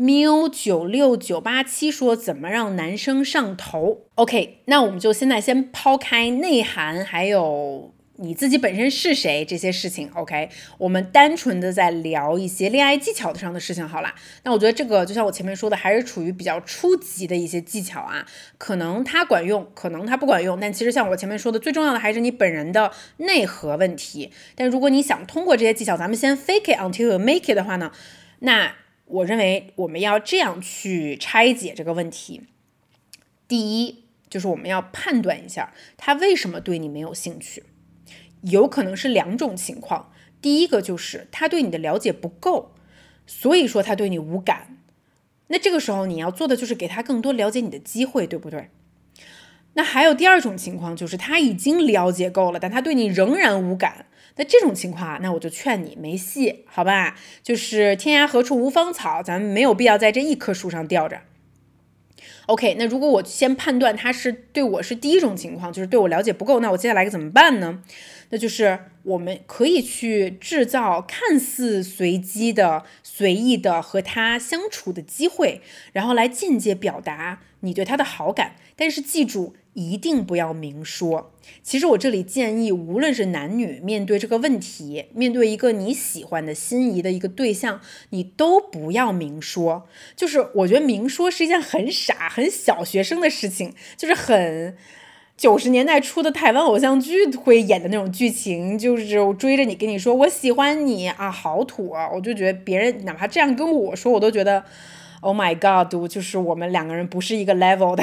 喵九六九八七说怎么让男生上头？OK，那我们就现在先抛开内涵，还有。你自己本身是谁？这些事情，OK，我们单纯的在聊一些恋爱技巧上的事情好啦。那我觉得这个就像我前面说的，还是处于比较初级的一些技巧啊，可能它管用，可能它不管用。但其实像我前面说的，最重要的还是你本人的内核问题。但如果你想通过这些技巧，咱们先 fake it until you make it 的话呢，那我认为我们要这样去拆解这个问题。第一，就是我们要判断一下他为什么对你没有兴趣。有可能是两种情况，第一个就是他对你的了解不够，所以说他对你无感。那这个时候你要做的就是给他更多了解你的机会，对不对？那还有第二种情况就是他已经了解够了，但他对你仍然无感。那这种情况啊，那我就劝你没戏，好吧？就是天涯何处无芳草，咱们没有必要在这一棵树上吊着。OK，那如果我先判断他是对我是第一种情况，就是对我了解不够，那我接下来该怎么办呢？那就是我们可以去制造看似随机的、随意的和他相处的机会，然后来间接表达你对他的好感。但是记住，一定不要明说。其实我这里建议，无论是男女，面对这个问题，面对一个你喜欢的心仪的一个对象，你都不要明说。就是我觉得明说是一件很傻、很小学生的事情，就是很。九十年代初的台湾偶像剧会演的那种剧情，就是我追着你跟你说我喜欢你啊，好土啊！我就觉得别人哪怕这样跟我说，我都觉得，Oh my God，就是我们两个人不是一个 level 的。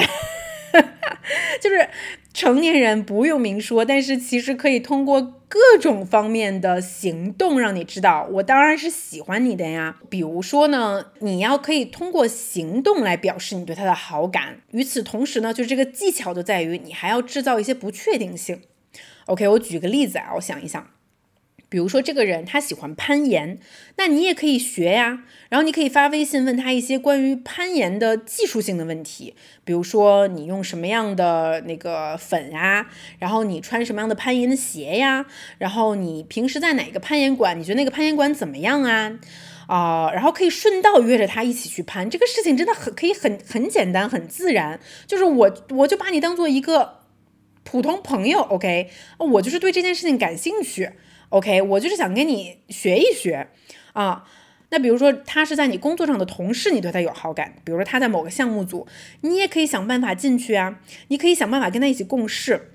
就是成年人不用明说，但是其实可以通过各种方面的行动让你知道，我当然是喜欢你的呀。比如说呢，你要可以通过行动来表示你对他的好感。与此同时呢，就这个技巧就在于你还要制造一些不确定性。OK，我举个例子啊，我想一想。比如说，这个人他喜欢攀岩，那你也可以学呀。然后你可以发微信问他一些关于攀岩的技术性的问题，比如说你用什么样的那个粉呀，然后你穿什么样的攀岩的鞋呀，然后你平时在哪个攀岩馆？你觉得那个攀岩馆怎么样啊？啊，然后可以顺道约着他一起去攀，这个事情真的很可以很很简单很自然，就是我我就把你当做一个普通朋友，OK，我就是对这件事情感兴趣。OK，我就是想跟你学一学啊。那比如说他是在你工作上的同事，你对他有好感，比如说他在某个项目组，你也可以想办法进去啊。你可以想办法跟他一起共事，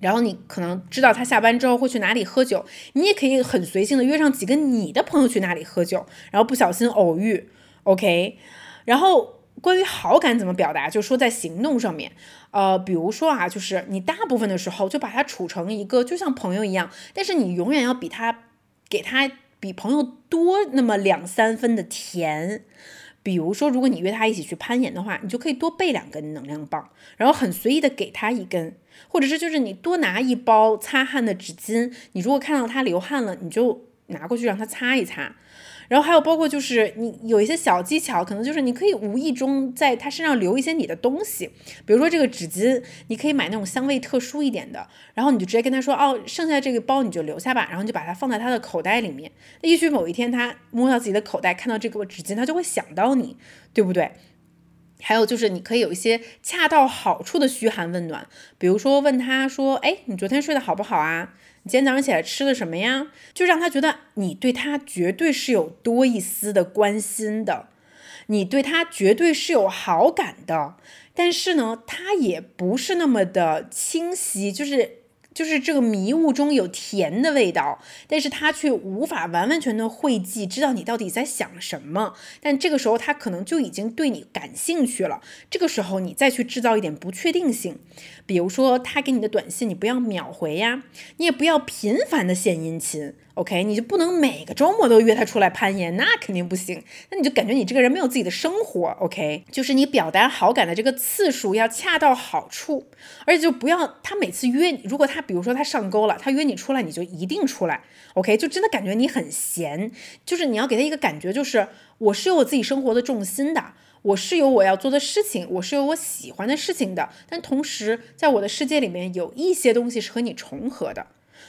然后你可能知道他下班之后会去哪里喝酒，你也可以很随性的约上几个你的朋友去哪里喝酒，然后不小心偶遇，OK，然后。关于好感怎么表达，就说在行动上面，呃，比如说啊，就是你大部分的时候就把它处成一个就像朋友一样，但是你永远要比他给他比朋友多那么两三分的甜。比如说，如果你约他一起去攀岩的话，你就可以多备两根能量棒，然后很随意的给他一根，或者是就是你多拿一包擦汗的纸巾，你如果看到他流汗了，你就拿过去让他擦一擦。然后还有包括就是你有一些小技巧，可能就是你可以无意中在他身上留一些你的东西，比如说这个纸巾，你可以买那种香味特殊一点的，然后你就直接跟他说，哦，剩下这个包你就留下吧，然后就把它放在他的口袋里面。那也许某一天他摸到自己的口袋，看到这个纸巾，他就会想到你，对不对？还有就是你可以有一些恰到好处的嘘寒问暖，比如说问他说，哎，你昨天睡得好不好啊？你今天早上起来吃的什么呀？就让他觉得你对他绝对是有多一丝的关心的，你对他绝对是有好感的。但是呢，他也不是那么的清晰，就是。就是这个迷雾中有甜的味道，但是他却无法完完全全汇记，知道你到底在想什么。但这个时候他可能就已经对你感兴趣了。这个时候你再去制造一点不确定性，比如说他给你的短信，你不要秒回呀，你也不要频繁的献殷勤。OK，你就不能每个周末都约他出来攀岩，那肯定不行。那你就感觉你这个人没有自己的生活。OK，就是你表达好感的这个次数要恰到好处，而且就不要他每次约你，如果他比如说他上钩了，他约你出来，你就一定出来。OK，就真的感觉你很闲，就是你要给他一个感觉，就是我是有我自己生活的重心的，我是有我要做的事情，我是有我喜欢的事情的，但同时在我的世界里面有一些东西是和你重合的。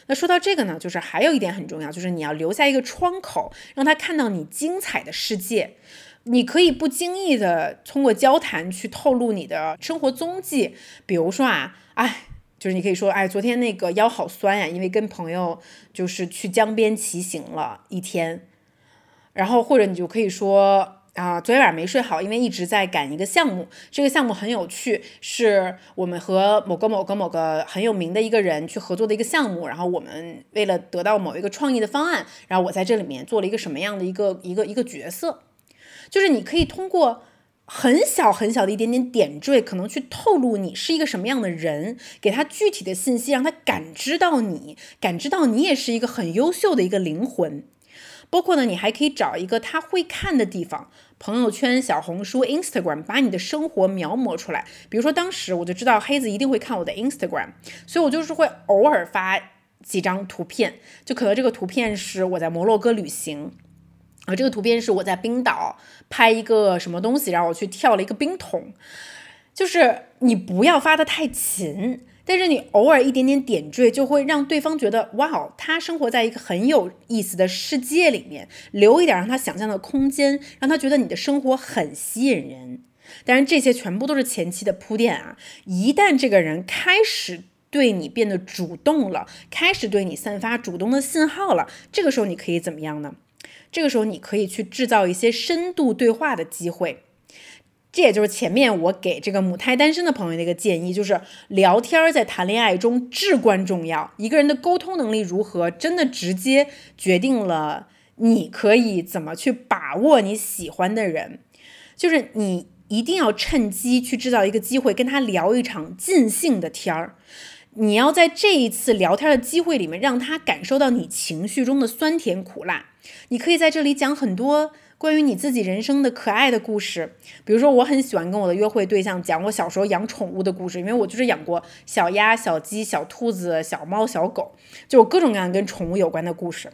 那说到这个呢，就是还有一点很重要，就是你要留下一个窗口，让他看到你精彩的世界。你可以不经意的通过交谈去透露你的生活踪迹，比如说啊，哎，就是你可以说，哎，昨天那个腰好酸呀，因为跟朋友就是去江边骑行了一天，然后或者你就可以说。啊，昨天晚上没睡好，因为一直在赶一个项目。这个项目很有趣，是我们和某个某个某个很有名的一个人去合作的一个项目。然后我们为了得到某一个创意的方案，然后我在这里面做了一个什么样的一个一个一个角色？就是你可以通过很小很小的一点点点缀，可能去透露你是一个什么样的人，给他具体的信息，让他感知到你，感知到你也是一个很优秀的一个灵魂。包括呢，你还可以找一个他会看的地方，朋友圈、小红书、Instagram，把你的生活描摹出来。比如说，当时我就知道黑子一定会看我的 Instagram，所以我就是会偶尔发几张图片，就可能这个图片是我在摩洛哥旅行，啊，这个图片是我在冰岛拍一个什么东西，然后我去跳了一个冰桶，就是你不要发的太勤。但是你偶尔一点点点缀，就会让对方觉得哇哦，他生活在一个很有意思的世界里面，留一点让他想象的空间，让他觉得你的生活很吸引人。当然，这些全部都是前期的铺垫啊。一旦这个人开始对你变得主动了，开始对你散发主动的信号了，这个时候你可以怎么样呢？这个时候你可以去制造一些深度对话的机会。这也就是前面我给这个母胎单身的朋友的一个建议，就是聊天在谈恋爱中至关重要。一个人的沟通能力如何，真的直接决定了你可以怎么去把握你喜欢的人。就是你一定要趁机去制造一个机会，跟他聊一场尽兴的天儿。你要在这一次聊天的机会里面，让他感受到你情绪中的酸甜苦辣。你可以在这里讲很多。关于你自己人生的可爱的故事，比如说，我很喜欢跟我的约会对象讲我小时候养宠物的故事，因为我就是养过小鸭、小鸡、小兔子、小猫、小狗，就各种各样跟宠物有关的故事。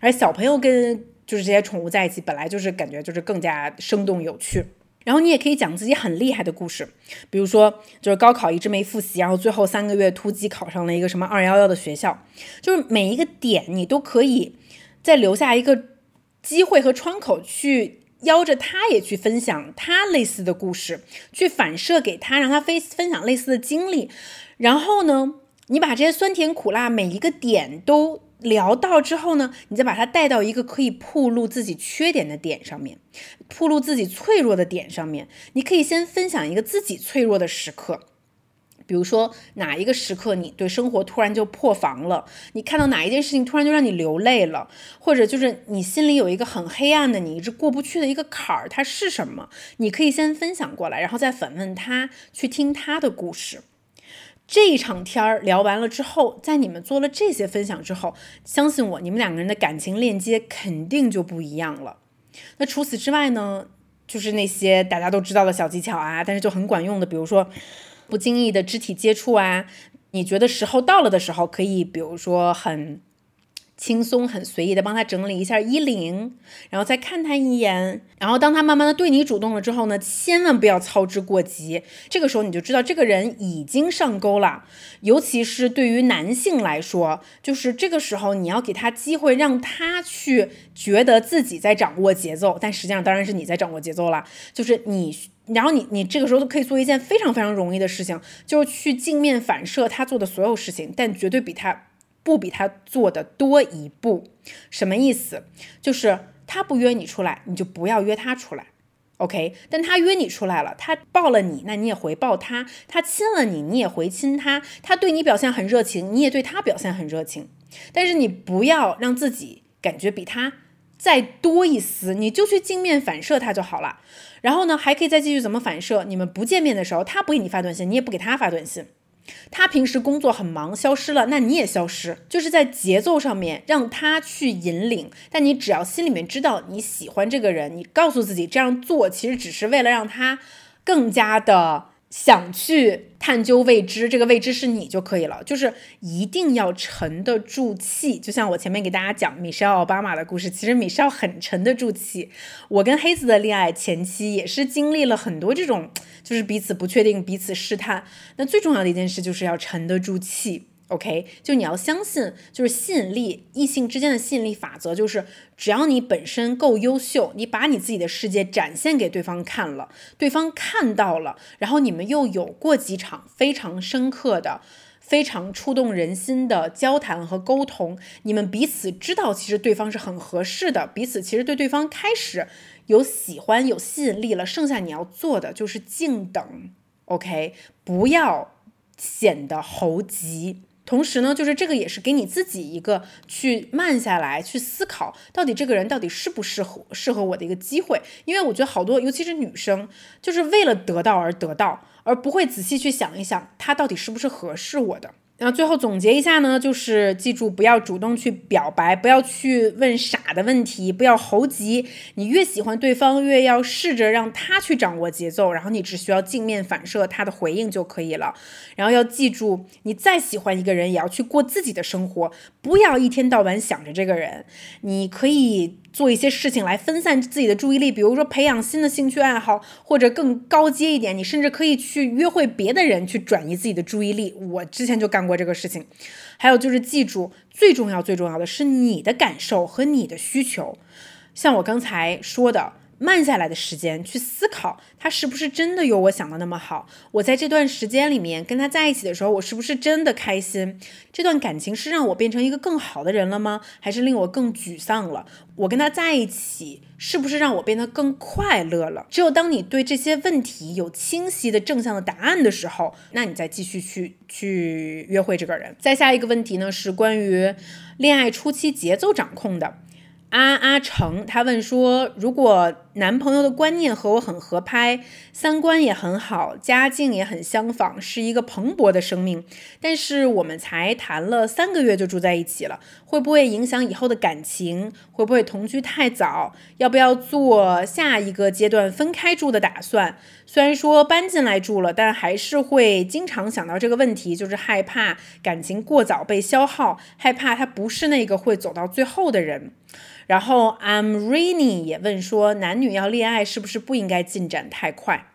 而小朋友跟就是这些宠物在一起，本来就是感觉就是更加生动有趣。然后你也可以讲自己很厉害的故事，比如说就是高考一直没复习，然后最后三个月突击考上了一个什么二幺幺的学校，就是每一个点你都可以再留下一个。机会和窗口去邀着他也去分享他类似的故事，去反射给他，让他分分享类似的经历。然后呢，你把这些酸甜苦辣每一个点都聊到之后呢，你再把它带到一个可以铺露自己缺点的点上面，铺露自己脆弱的点上面。你可以先分享一个自己脆弱的时刻。比如说哪一个时刻你对生活突然就破防了，你看到哪一件事情突然就让你流泪了，或者就是你心里有一个很黑暗的你一直过不去的一个坎儿，它是什么？你可以先分享过来，然后再反问他，去听他的故事。这一场天儿聊完了之后，在你们做了这些分享之后，相信我，你们两个人的感情链接肯定就不一样了。那除此之外呢，就是那些大家都知道的小技巧啊，但是就很管用的，比如说。不经意的肢体接触啊，你觉得时候到了的时候，可以比如说很。轻松很随意的帮他整理一下衣领，然后再看他一眼，然后当他慢慢的对你主动了之后呢，千万不要操之过急。这个时候你就知道这个人已经上钩了。尤其是对于男性来说，就是这个时候你要给他机会，让他去觉得自己在掌握节奏，但实际上当然是你在掌握节奏了。就是你，然后你你这个时候都可以做一件非常非常容易的事情，就是去镜面反射他做的所有事情，但绝对比他。不比他做的多一步，什么意思？就是他不约你出来，你就不要约他出来，OK？但他约你出来了，他抱了你，那你也回抱他；他亲了你，你也回亲他；他对你表现很热情，你也对他表现很热情。但是你不要让自己感觉比他再多一丝，你就去镜面反射他就好了。然后呢，还可以再继续怎么反射？你们不见面的时候，他不给你发短信，你也不给他发短信。他平时工作很忙，消失了，那你也消失，就是在节奏上面让他去引领。但你只要心里面知道你喜欢这个人，你告诉自己这样做其实只是为了让他更加的。想去探究未知，这个未知是你就可以了，就是一定要沉得住气。就像我前面给大家讲米歇尔奥巴马的故事，其实米歇尔很沉得住气。我跟黑子的恋爱前期也是经历了很多这种，就是彼此不确定，彼此试探。那最重要的一件事就是要沉得住气。OK，就你要相信，就是吸引力，异性之间的吸引力法则，就是只要你本身够优秀，你把你自己的世界展现给对方看了，对方看到了，然后你们又有过几场非常深刻的、非常触动人心的交谈和沟通，你们彼此知道其实对方是很合适的，彼此其实对对方开始有喜欢、有吸引力了，剩下你要做的就是静等，OK，不要显得猴急。同时呢，就是这个也是给你自己一个去慢下来，去思考到底这个人到底适不适合适合我的一个机会。因为我觉得好多，尤其是女生，就是为了得到而得到，而不会仔细去想一想他到底是不是合适我的。那最后总结一下呢，就是记住不要主动去表白，不要去问傻的问题，不要猴急。你越喜欢对方，越要试着让他去掌握节奏，然后你只需要镜面反射他的回应就可以了。然后要记住，你再喜欢一个人，也要去过自己的生活，不要一天到晚想着这个人。你可以。做一些事情来分散自己的注意力，比如说培养新的兴趣爱好，或者更高阶一点，你甚至可以去约会别的人，去转移自己的注意力。我之前就干过这个事情。还有就是记住，最重要最重要的是你的感受和你的需求，像我刚才说的。慢下来的时间去思考，他是不是真的有我想的那么好？我在这段时间里面跟他在一起的时候，我是不是真的开心？这段感情是让我变成一个更好的人了吗？还是令我更沮丧了？我跟他在一起是不是让我变得更快乐了？只有当你对这些问题有清晰的正向的答案的时候，那你再继续去去约会这个人。再下一个问题呢，是关于恋爱初期节奏掌控的。阿阿成他问说：“如果男朋友的观念和我很合拍，三观也很好，家境也很相仿，是一个蓬勃的生命，但是我们才谈了三个月就住在一起了，会不会影响以后的感情？会不会同居太早？要不要做下一个阶段分开住的打算？虽然说搬进来住了，但还是会经常想到这个问题，就是害怕感情过早被消耗，害怕他不是那个会走到最后的人。”然后，I'm Rainy 也问说，男女要恋爱是不是不应该进展太快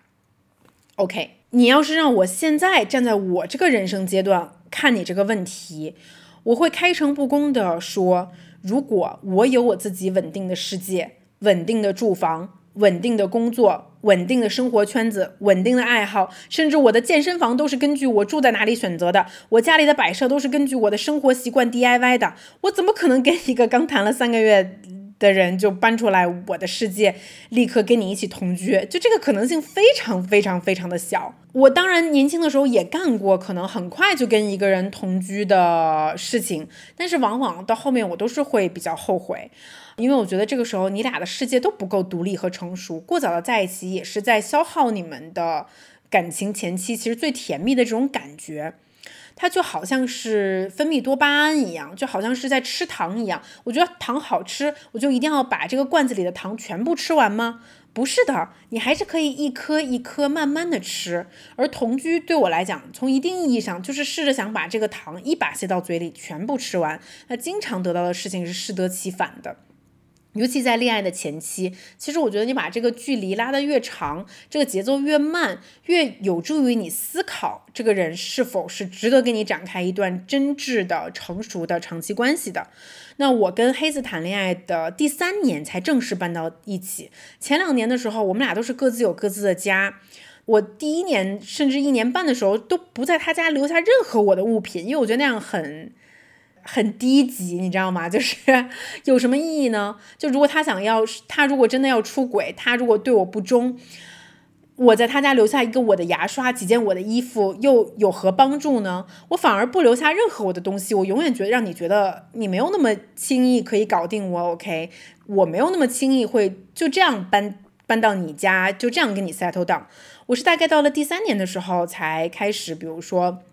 ？OK，你要是让我现在站在我这个人生阶段看你这个问题，我会开诚布公的说，如果我有我自己稳定的世界、稳定的住房、稳定的工作、稳定的生活圈子、稳定的爱好，甚至我的健身房都是根据我住在哪里选择的，我家里的摆设都是根据我的生活习惯 DIY 的，我怎么可能跟一个刚谈了三个月？的人就搬出来我的世界，立刻跟你一起同居，就这个可能性非常非常非常的小。我当然年轻的时候也干过，可能很快就跟一个人同居的事情，但是往往到后面我都是会比较后悔，因为我觉得这个时候你俩的世界都不够独立和成熟，过早的在一起也是在消耗你们的感情前期其实最甜蜜的这种感觉。它就好像是分泌多巴胺一样，就好像是在吃糖一样。我觉得糖好吃，我就一定要把这个罐子里的糖全部吃完吗？不是的，你还是可以一颗一颗慢慢的吃。而同居对我来讲，从一定意义上就是试着想把这个糖一把塞到嘴里全部吃完。那经常得到的事情是适得其反的。尤其在恋爱的前期，其实我觉得你把这个距离拉得越长，这个节奏越慢，越有助于你思考这个人是否是值得跟你展开一段真挚的、成熟的长期关系的。那我跟黑子谈恋爱的第三年才正式搬到一起，前两年的时候，我们俩都是各自有各自的家。我第一年甚至一年半的时候都不在他家留下任何我的物品，因为我觉得那样很。很低级，你知道吗？就是有什么意义呢？就如果他想要，他如果真的要出轨，他如果对我不忠，我在他家留下一个我的牙刷、几件我的衣服，又有何帮助呢？我反而不留下任何我的东西，我永远觉得让你觉得你没有那么轻易可以搞定我。OK，我没有那么轻易会就这样搬搬到你家，就这样跟你 settle down。我是大概到了第三年的时候才开始，比如说。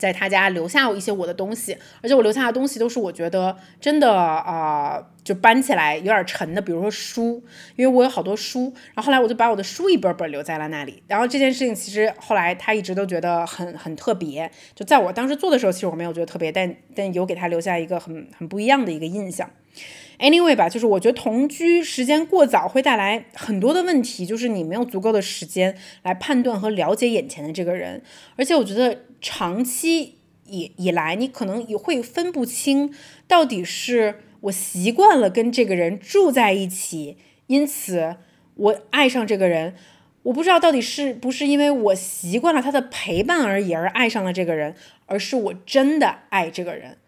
在他家留下一些我的东西，而且我留下的东西都是我觉得真的啊，就搬起来有点沉的，比如说书，因为我有好多书，然后后来我就把我的书一本本留在了那里。然后这件事情其实后来他一直都觉得很很特别，就在我当时做的时候，其实我没有觉得特别，但但有给他留下一个很很不一样的一个印象。Anyway 吧，就是我觉得同居时间过早会带来很多的问题，就是你没有足够的时间来判断和了解眼前的这个人，而且我觉得长期以以来，你可能也会分不清到底是我习惯了跟这个人住在一起，因此我爱上这个人，我不知道到底是不是因为我习惯了他的陪伴而已而爱上了这个人，而是我真的爱这个人。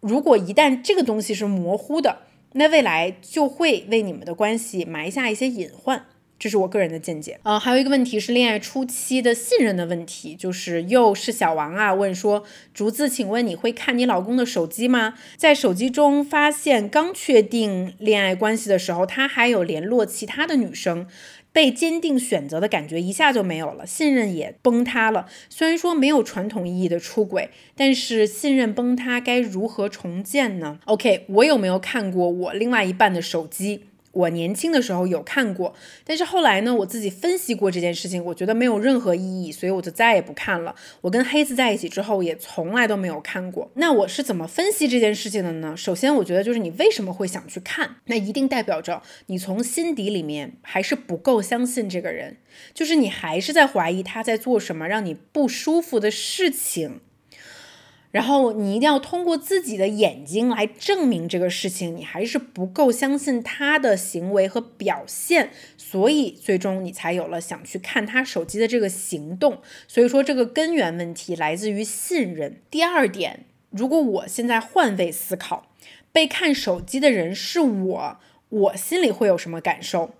如果一旦这个东西是模糊的，那未来就会为你们的关系埋下一些隐患，这是我个人的见解。呃，还有一个问题是恋爱初期的信任的问题，就是又是小王啊问说，竹子，请问你会看你老公的手机吗？在手机中发现刚确定恋爱关系的时候，他还有联络其他的女生。被坚定选择的感觉一下就没有了，信任也崩塌了。虽然说没有传统意义的出轨，但是信任崩塌该如何重建呢？OK，我有没有看过我另外一半的手机？我年轻的时候有看过，但是后来呢，我自己分析过这件事情，我觉得没有任何意义，所以我就再也不看了。我跟黑子在一起之后，也从来都没有看过。那我是怎么分析这件事情的呢？首先，我觉得就是你为什么会想去看，那一定代表着你从心底里面还是不够相信这个人，就是你还是在怀疑他在做什么让你不舒服的事情。然后你一定要通过自己的眼睛来证明这个事情，你还是不够相信他的行为和表现，所以最终你才有了想去看他手机的这个行动。所以说这个根源问题来自于信任。第二点，如果我现在换位思考，被看手机的人是我，我心里会有什么感受？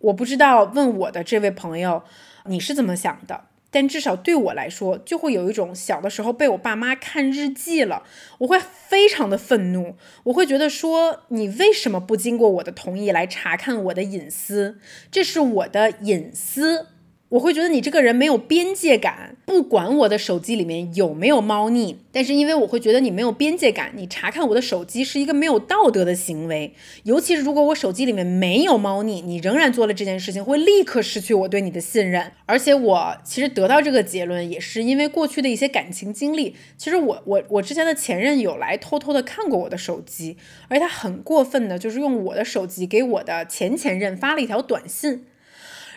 我不知道，问我的这位朋友，你是怎么想的？但至少对我来说，就会有一种小的时候被我爸妈看日记了，我会非常的愤怒，我会觉得说你为什么不经过我的同意来查看我的隐私？这是我的隐私。我会觉得你这个人没有边界感，不管我的手机里面有没有猫腻，但是因为我会觉得你没有边界感，你查看我的手机是一个没有道德的行为。尤其是如果我手机里面没有猫腻，你仍然做了这件事情，会立刻失去我对你的信任。而且我其实得到这个结论，也是因为过去的一些感情经历。其实我我我之前的前任有来偷偷的看过我的手机，而他很过分的，就是用我的手机给我的前前任发了一条短信。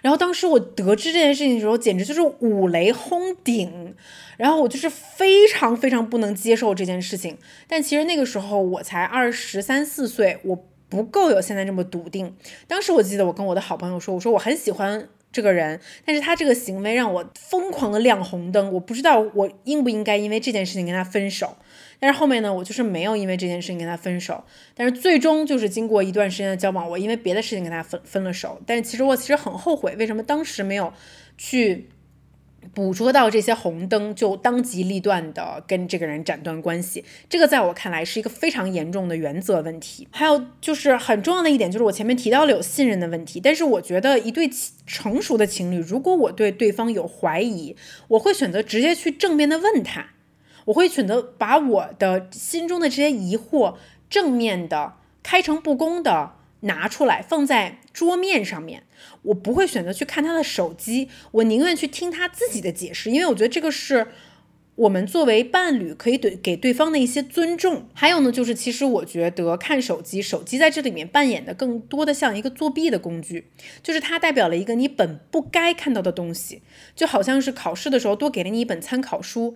然后当时我得知这件事情的时候，简直就是五雷轰顶，然后我就是非常非常不能接受这件事情。但其实那个时候我才二十三四岁，我不够有现在这么笃定。当时我记得我跟我的好朋友说，我说我很喜欢这个人，但是他这个行为让我疯狂的亮红灯，我不知道我应不应该因为这件事情跟他分手。但是后面呢，我就是没有因为这件事情跟他分手，但是最终就是经过一段时间的交往，我因为别的事情跟他分分了手。但是其实我其实很后悔，为什么当时没有去捕捉到这些红灯，就当机立断的跟这个人斩断关系。这个在我看来是一个非常严重的原则问题。还有就是很重要的一点，就是我前面提到了有信任的问题。但是我觉得一对成熟的情侣，如果我对对方有怀疑，我会选择直接去正面的问他。我会选择把我的心中的这些疑惑正面的、开诚布公的拿出来放在桌面上面。我不会选择去看他的手机，我宁愿去听他自己的解释，因为我觉得这个是我们作为伴侣可以对给对方的一些尊重。还有呢，就是其实我觉得看手机，手机在这里面扮演的更多的像一个作弊的工具，就是它代表了一个你本不该看到的东西，就好像是考试的时候多给了你一本参考书。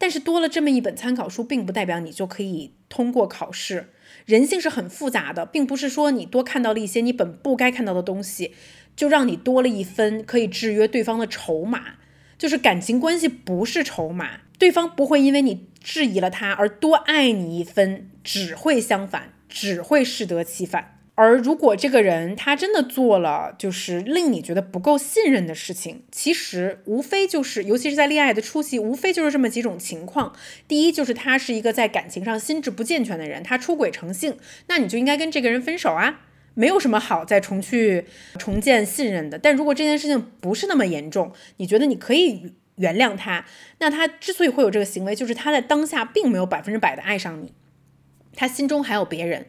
但是多了这么一本参考书，并不代表你就可以通过考试。人性是很复杂的，并不是说你多看到了一些你本不该看到的东西，就让你多了一分可以制约对方的筹码。就是感情关系不是筹码，对方不会因为你质疑了他而多爱你一分，只会相反，只会适得其反。而如果这个人他真的做了就是令你觉得不够信任的事情，其实无非就是，尤其是在恋爱的初期，无非就是这么几种情况。第一就是他是一个在感情上心智不健全的人，他出轨成性，那你就应该跟这个人分手啊，没有什么好再重去重建信任的。但如果这件事情不是那么严重，你觉得你可以。原谅他。那他之所以会有这个行为，就是他在当下并没有百分之百的爱上你，他心中还有别人。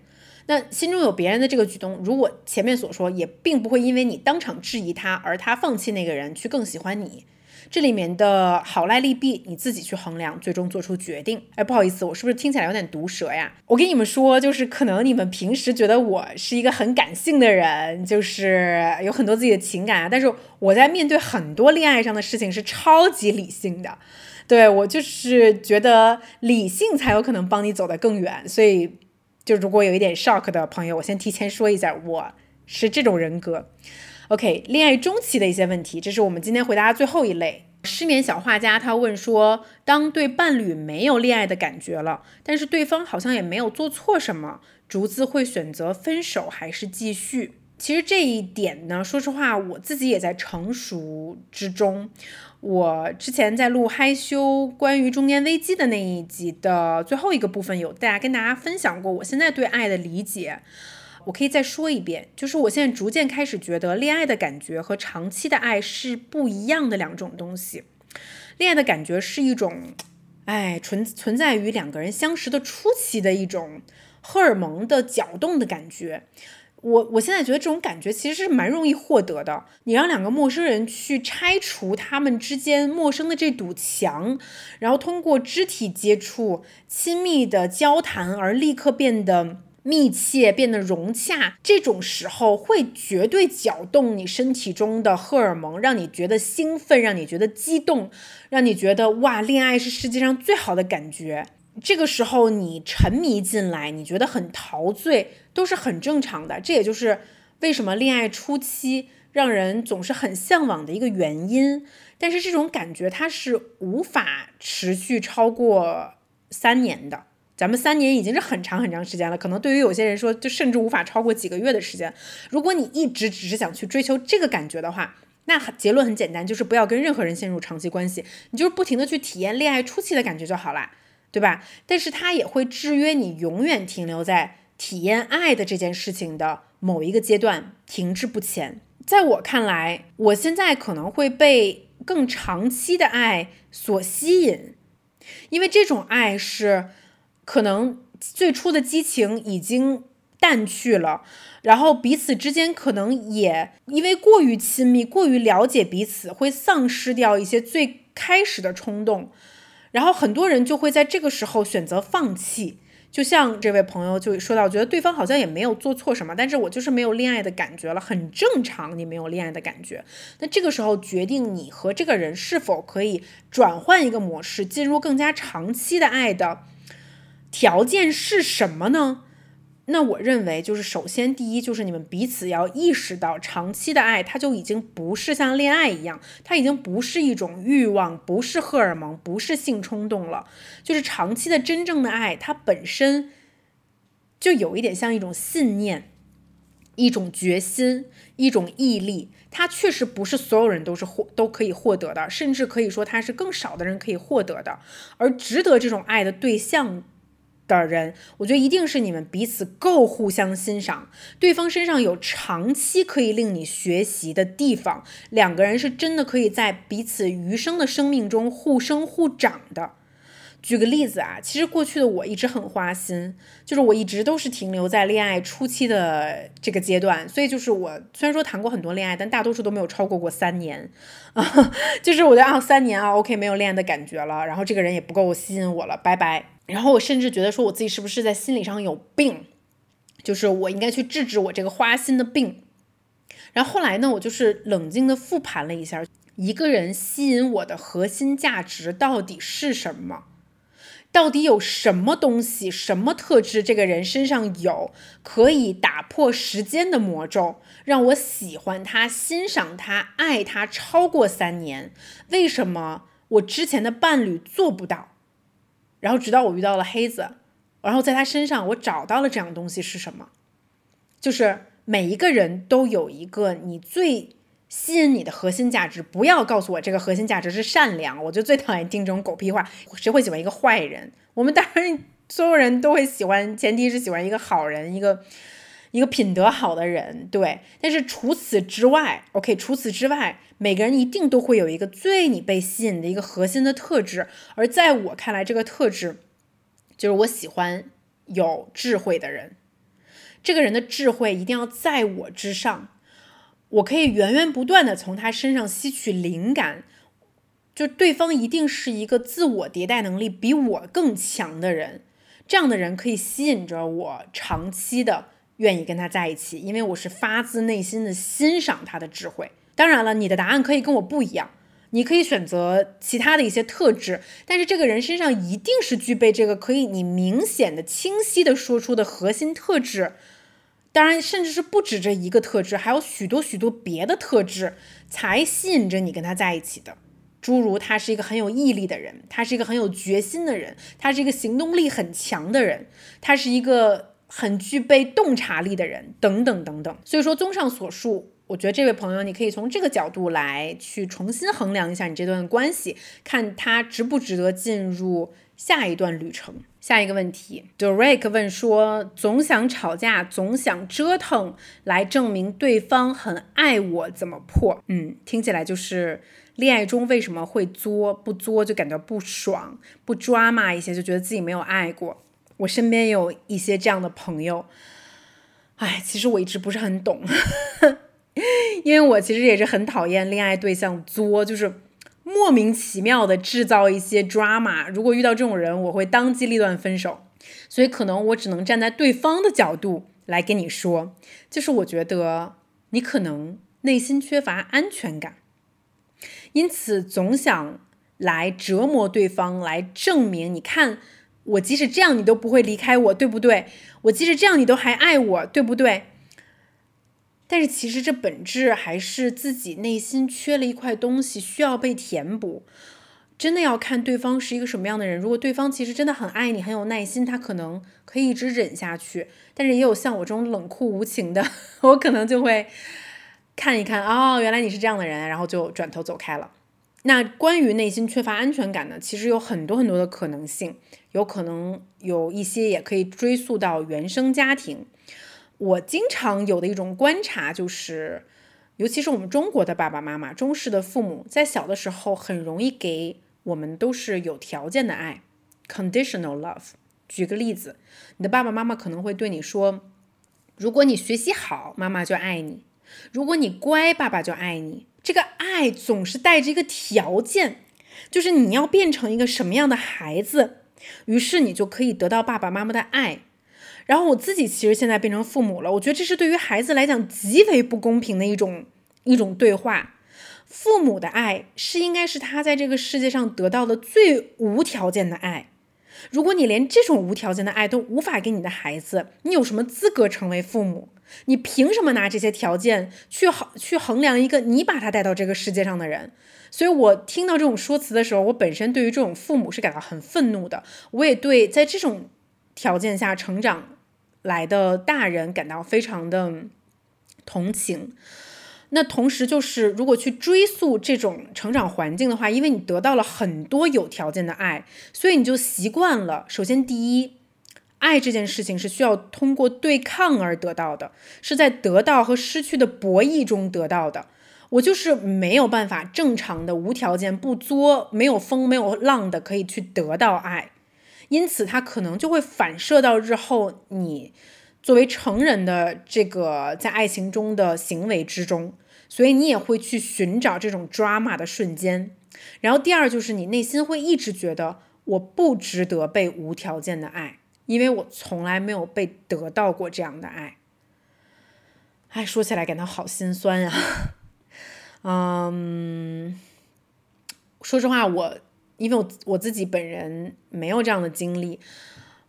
那心中有别人的这个举动，如果前面所说，也并不会因为你当场质疑他而他放弃那个人去更喜欢你。这里面的好赖利弊你自己去衡量，最终做出决定。哎，不好意思，我是不是听起来有点毒舌呀？我跟你们说，就是可能你们平时觉得我是一个很感性的人，就是有很多自己的情感啊，但是我在面对很多恋爱上的事情是超级理性的。对我就是觉得理性才有可能帮你走得更远，所以。就如果有一点 shock 的朋友，我先提前说一下，我是这种人格。OK，恋爱中期的一些问题，这是我们今天回答的最后一类。失眠小画家他问说，当对伴侣没有恋爱的感觉了，但是对方好像也没有做错什么，竹子会选择分手还是继续？其实这一点呢，说实话，我自己也在成熟之中。我之前在录害羞关于中年危机的那一集的最后一个部分，有大家跟大家分享过我现在对爱的理解。我可以再说一遍，就是我现在逐渐开始觉得，恋爱的感觉和长期的爱是不一样的两种东西。恋爱的感觉是一种，哎，存存在于两个人相识的初期的一种荷尔蒙的搅动的感觉。我我现在觉得这种感觉其实是蛮容易获得的。你让两个陌生人去拆除他们之间陌生的这堵墙，然后通过肢体接触、亲密的交谈而立刻变得密切、变得融洽，这种时候会绝对搅动你身体中的荷尔蒙，让你觉得兴奋，让你觉得激动，让你觉得哇，恋爱是世界上最好的感觉。这个时候你沉迷进来，你觉得很陶醉，都是很正常的。这也就是为什么恋爱初期让人总是很向往的一个原因。但是这种感觉它是无法持续超过三年的。咱们三年已经是很长很长时间了，可能对于有些人说，就甚至无法超过几个月的时间。如果你一直只是想去追求这个感觉的话，那结论很简单，就是不要跟任何人陷入长期关系，你就是不停的去体验恋爱初期的感觉就好了。对吧？但是它也会制约你，永远停留在体验爱的这件事情的某一个阶段，停滞不前。在我看来，我现在可能会被更长期的爱所吸引，因为这种爱是可能最初的激情已经淡去了，然后彼此之间可能也因为过于亲密、过于了解彼此，会丧失掉一些最开始的冲动。然后很多人就会在这个时候选择放弃，就像这位朋友就说到，觉得对方好像也没有做错什么，但是我就是没有恋爱的感觉了，很正常，你没有恋爱的感觉。那这个时候决定你和这个人是否可以转换一个模式，进入更加长期的爱的条件是什么呢？那我认为，就是首先第一，就是你们彼此要意识到，长期的爱，它就已经不是像恋爱一样，它已经不是一种欲望，不是荷尔蒙，不是性冲动了。就是长期的真正的爱，它本身就有一点像一种信念，一种决心，一种毅力。它确实不是所有人都是获都可以获得的，甚至可以说它是更少的人可以获得的。而值得这种爱的对象。的人，我觉得一定是你们彼此够互相欣赏，对方身上有长期可以令你学习的地方，两个人是真的可以在彼此余生的生命中互生互长的。举个例子啊，其实过去的我一直很花心，就是我一直都是停留在恋爱初期的这个阶段，所以就是我虽然说谈过很多恋爱，但大多数都没有超过过三年啊，就是我觉得啊三年啊 OK 没有恋爱的感觉了，然后这个人也不够吸引我了，拜拜。然后我甚至觉得说我自己是不是在心理上有病，就是我应该去治治我这个花心的病。然后后来呢，我就是冷静的复盘了一下，一个人吸引我的核心价值到底是什么？到底有什么东西、什么特质，这个人身上有可以打破时间的魔咒，让我喜欢他、欣赏他、爱他超过三年？为什么我之前的伴侣做不到？然后直到我遇到了黑子，然后在他身上我找到了这样东西是什么？就是每一个人都有一个你最吸引你的核心价值。不要告诉我这个核心价值是善良，我就最讨厌听这种狗屁话。谁会喜欢一个坏人？我们当然 所有人都会喜欢，前提是喜欢一个好人，一个一个品德好的人，对。但是除此之外，OK，除此之外，每个人一定都会有一个最你被吸引的一个核心的特质。而在我看来，这个特质就是我喜欢有智慧的人。这个人的智慧一定要在我之上，我可以源源不断的从他身上吸取灵感。就对方一定是一个自我迭代能力比我更强的人，这样的人可以吸引着我长期的愿意跟他在一起，因为我是发自内心的欣赏他的智慧。当然了，你的答案可以跟我不一样，你可以选择其他的一些特质，但是这个人身上一定是具备这个可以你明显的、清晰的说出的核心特质。当然，甚至是不止这一个特质，还有许多许多别的特质才吸引着你跟他在一起的。诸如他是一个很有毅力的人，他是一个很有决心的人，他是一个行动力很强的人，他是一个很具备洞察力的人，等等等等。所以说，综上所述，我觉得这位朋友，你可以从这个角度来去重新衡量一下你这段关系，看他值不值得进入下一段旅程。下一个问题，Derek 问说：总想吵架，总想折腾来证明对方很爱我，怎么破？嗯，听起来就是。恋爱中为什么会作？不作就感到不爽，不抓嘛一些就觉得自己没有爱过。我身边有一些这样的朋友，哎，其实我一直不是很懂，因为我其实也是很讨厌恋爱对象作，就是莫名其妙的制造一些 drama。如果遇到这种人，我会当机立断分手。所以可能我只能站在对方的角度来跟你说，就是我觉得你可能内心缺乏安全感。因此，总想来折磨对方，来证明你看我即使这样，你都不会离开我，对不对？我即使这样，你都还爱我，对不对？但是其实这本质还是自己内心缺了一块东西，需要被填补。真的要看对方是一个什么样的人。如果对方其实真的很爱你，很有耐心，他可能可以一直忍下去。但是也有像我这种冷酷无情的，我可能就会。看一看哦，原来你是这样的人，然后就转头走开了。那关于内心缺乏安全感呢？其实有很多很多的可能性，有可能有一些也可以追溯到原生家庭。我经常有的一种观察就是，尤其是我们中国的爸爸妈妈、中式的父母，在小的时候很容易给我们都是有条件的爱，conditional love。举个例子，你的爸爸妈妈可能会对你说：“如果你学习好，妈妈就爱你。”如果你乖，爸爸就爱你。这个爱总是带着一个条件，就是你要变成一个什么样的孩子，于是你就可以得到爸爸妈妈的爱。然后我自己其实现在变成父母了，我觉得这是对于孩子来讲极为不公平的一种一种对话。父母的爱是应该是他在这个世界上得到的最无条件的爱。如果你连这种无条件的爱都无法给你的孩子，你有什么资格成为父母？你凭什么拿这些条件去衡去衡量一个你把他带到这个世界上的人？所以我听到这种说辞的时候，我本身对于这种父母是感到很愤怒的。我也对在这种条件下成长来的大人感到非常的同情。那同时就是，如果去追溯这种成长环境的话，因为你得到了很多有条件的爱，所以你就习惯了。首先，第一。爱这件事情是需要通过对抗而得到的，是在得到和失去的博弈中得到的。我就是没有办法正常的、无条件、不作、没有风、没有浪的可以去得到爱，因此它可能就会反射到日后你作为成人的这个在爱情中的行为之中，所以你也会去寻找这种 drama 的瞬间。然后第二就是你内心会一直觉得我不值得被无条件的爱。因为我从来没有被得到过这样的爱，哎，说起来感到好心酸呀。嗯，说实话，我因为我我自己本人没有这样的经历，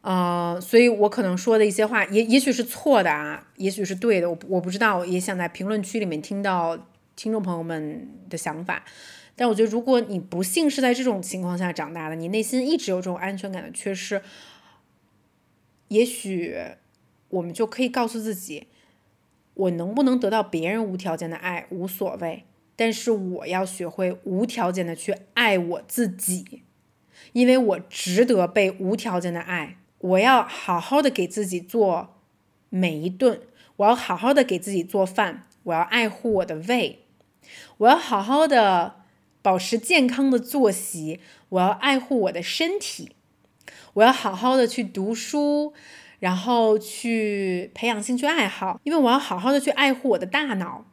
呃，所以我可能说的一些话也也许是错的啊，也许是对的，我我不知道，也想在评论区里面听到听众朋友们的想法。但我觉得，如果你不幸是在这种情况下长大的，你内心一直有这种安全感的缺失。也许我们就可以告诉自己，我能不能得到别人无条件的爱无所谓，但是我要学会无条件的去爱我自己，因为我值得被无条件的爱。我要好好的给自己做每一顿，我要好好的给自己做饭，我要爱护我的胃，我要好好的保持健康的作息，我要爱护我的身体，我要好好的去读书，然后去培养兴趣爱好，因为我要好好的去爱护我的大脑。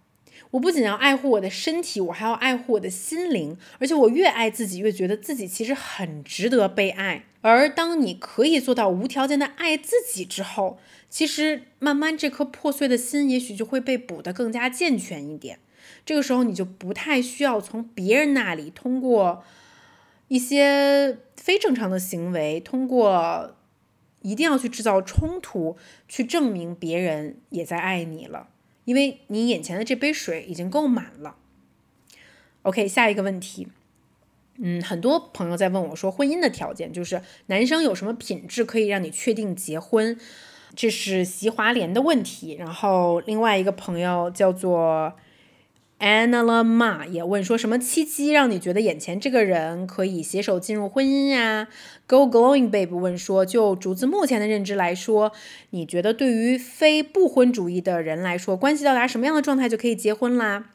我不仅要爱护我的身体，我还要爱护我的心灵。而且我越爱自己，越觉得自己其实很值得被爱。而当你可以做到无条件的爱自己之后，其实慢慢这颗破碎的心，也许就会被补得更加健全一点。这个时候，你就不太需要从别人那里通过一些非正常的行为，通过一定要去制造冲突，去证明别人也在爱你了。因为你眼前的这杯水已经够满了。OK，下一个问题，嗯，很多朋友在问我说，婚姻的条件就是男生有什么品质可以让你确定结婚？这是席华莲的问题。然后另外一个朋友叫做。Anna Ma 也问说什么契机让你觉得眼前这个人可以携手进入婚姻呀？Go Glowing Babe 问说，就竹子目前的认知来说，你觉得对于非不婚主义的人来说，关系到达什么样的状态就可以结婚啦？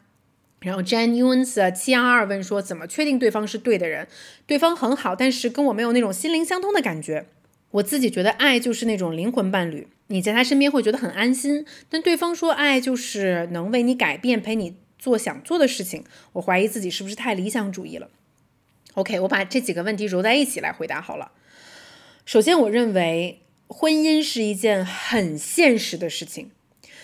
然后 Jan Yuns 七幺二问说，怎么确定对方是对的人？对方很好，但是跟我没有那种心灵相通的感觉。我自己觉得爱就是那种灵魂伴侣，你在他身边会觉得很安心。但对方说爱就是能为你改变，陪你。做想做的事情，我怀疑自己是不是太理想主义了。OK，我把这几个问题揉在一起来回答好了。首先，我认为婚姻是一件很现实的事情。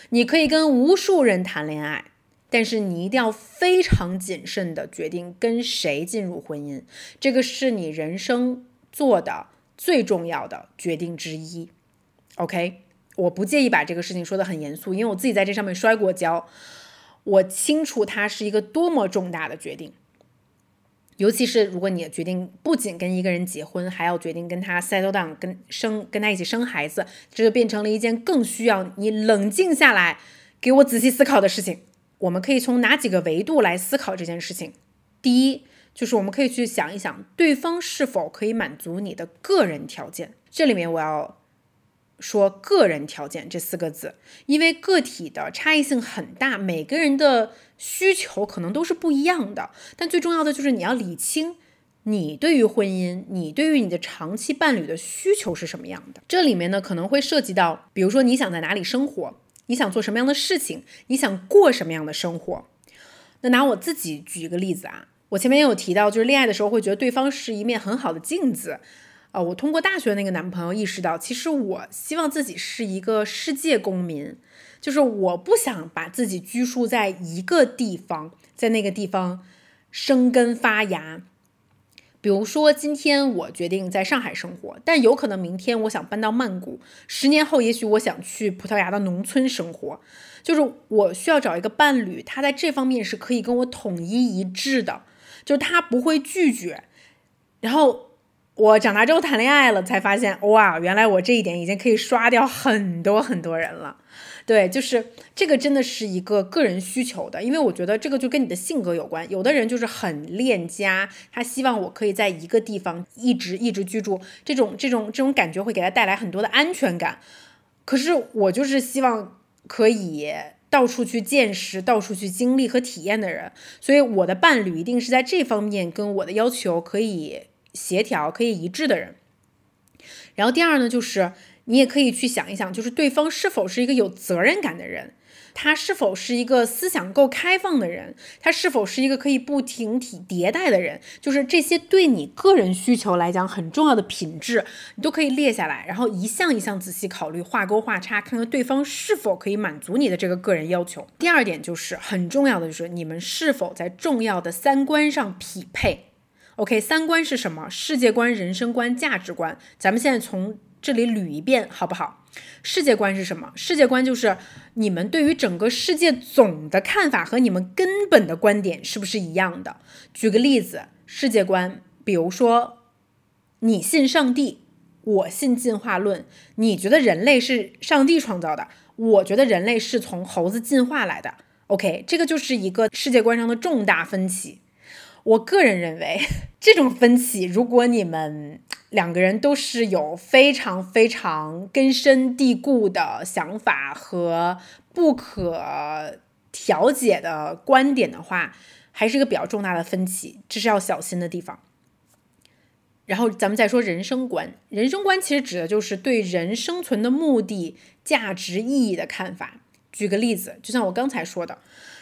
你可以跟无数人谈恋爱，但是你一定要非常谨慎的决定跟谁进入婚姻，这个是你人生做的最重要的决定之一。OK，我不介意把这个事情说的很严肃，因为我自己在这上面摔过跤。我清楚它是一个多么重大的决定，尤其是如果你决定不仅跟一个人结婚，还要决定跟他 settle down，跟生跟他一起生孩子，这就变成了一件更需要你冷静下来，给我仔细思考的事情。我们可以从哪几个维度来思考这件事情？第一，就是我们可以去想一想，对方是否可以满足你的个人条件。这里面我要。说个人条件这四个字，因为个体的差异性很大，每个人的需求可能都是不一样的。但最重要的就是你要理清你对于婚姻、你对于你的长期伴侣的需求是什么样的。这里面呢可能会涉及到，比如说你想在哪里生活，你想做什么样的事情，你想过什么样的生活。那拿我自己举一个例子啊，我前面也有提到，就是恋爱的时候会觉得对方是一面很好的镜子。啊，我通过大学那个男朋友意识到，其实我希望自己是一个世界公民，就是我不想把自己拘束在一个地方，在那个地方生根发芽。比如说，今天我决定在上海生活，但有可能明天我想搬到曼谷，十年后也许我想去葡萄牙的农村生活。就是我需要找一个伴侣，他在这方面是可以跟我统一一致的，就是他不会拒绝，然后。我长大之后谈恋爱了，才发现哇，原来我这一点已经可以刷掉很多很多人了。对，就是这个真的是一个个人需求的，因为我觉得这个就跟你的性格有关。有的人就是很恋家，他希望我可以在一个地方一直一直居住，这种这种这种感觉会给他带来很多的安全感。可是我就是希望可以到处去见识、到处去经历和体验的人，所以我的伴侣一定是在这方面跟我的要求可以。协调可以一致的人，然后第二呢，就是你也可以去想一想，就是对方是否是一个有责任感的人，他是否是一个思想够开放的人，他是否是一个可以不停体迭代的人，就是这些对你个人需求来讲很重要的品质，你都可以列下来，然后一项一项仔细考虑，画勾画叉，看看对方是否可以满足你的这个个人要求。第二点就是很重要的，就是你们是否在重要的三观上匹配。OK，三观是什么？世界观、人生观、价值观。咱们现在从这里捋一遍，好不好？世界观是什么？世界观就是你们对于整个世界总的看法和你们根本的观点是不是一样的？举个例子，世界观，比如说你信上帝，我信进化论，你觉得人类是上帝创造的，我觉得人类是从猴子进化来的。OK，这个就是一个世界观上的重大分歧。我个人认为，这种分歧，如果你们两个人都是有非常非常根深蒂固的想法和不可调解的观点的话，还是一个比较重大的分歧，这是要小心的地方。然后咱们再说人生观，人生观其实指的就是对人生存的目的、价值、意义的看法。举个例子，就像我刚才说的，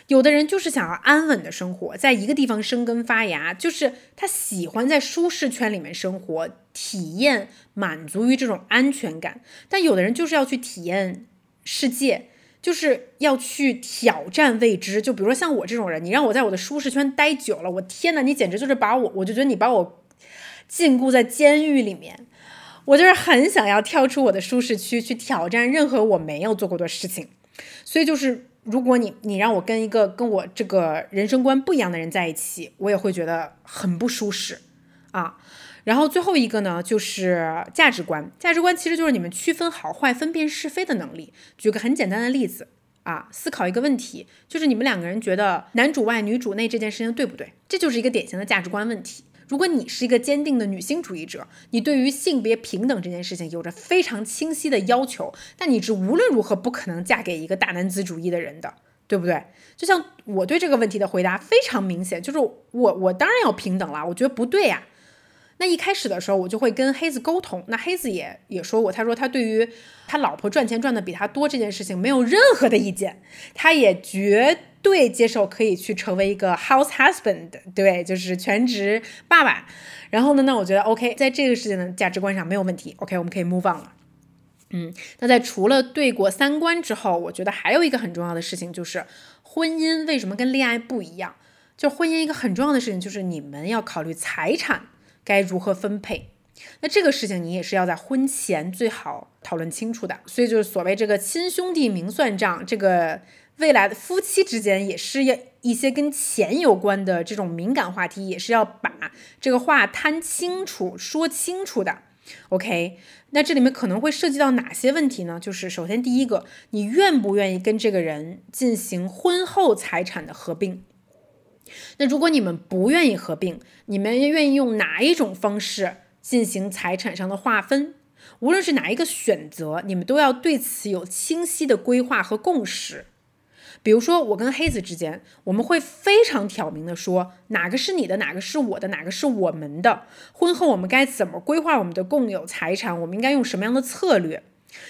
有的人就是想要安稳的生活，在一个地方生根发芽，就是他喜欢在舒适圈里面生活，体验满足于这种安全感。但有的人就是要去体验世界，就是要去挑战未知。就比如说像我这种人，你让我在我的舒适圈待久了，我天呐，你简直就是把我，我就觉得你把我。禁锢在监狱里面，我就是很想要跳出我的舒适区，去挑战任何我没有做过的事情。所以就是，如果你你让我跟一个跟我这个人生观不一样的人在一起，我也会觉得很不舒适啊。然后最后一个呢，就是价值观。价值观其实就是你们区分好坏、分辨是非的能力。举个很简单的例子啊，思考一个问题，就是你们两个人觉得男主外女主内这件事情对不对？这就是一个典型的价值观问题。如果你是一个坚定的女性主义者，你对于性别平等这件事情有着非常清晰的要求，但你是无论如何不可能嫁给一个大男子主义的人的，对不对？就像我对这个问题的回答非常明显，就是我我当然要平等了，我觉得不对呀。那一开始的时候，我就会跟黑子沟通，那黑子也也说过，他说他对于他老婆赚钱赚的比他多这件事情没有任何的意见，他也绝。对，接受可以去成为一个 house husband，对，就是全职爸爸。然后呢，那我觉得 OK，在这个事情的价值观上没有问题。OK，我们可以 move on 了。嗯，那在除了对过三观之后，我觉得还有一个很重要的事情就是婚姻为什么跟恋爱不一样？就婚姻一个很重要的事情就是你们要考虑财产该如何分配。那这个事情你也是要在婚前最好讨论清楚的。所以就是所谓这个亲兄弟明算账，这个。未来的夫妻之间也是要一些跟钱有关的这种敏感话题，也是要把这个话摊清楚、说清楚的。OK，那这里面可能会涉及到哪些问题呢？就是首先第一个，你愿不愿意跟这个人进行婚后财产的合并？那如果你们不愿意合并，你们愿意用哪一种方式进行财产上的划分？无论是哪一个选择，你们都要对此有清晰的规划和共识。比如说，我跟黑子之间，我们会非常挑明的说，哪个是你的，哪个是我的，哪个是我们的。婚后我们该怎么规划我们的共有财产？我们应该用什么样的策略？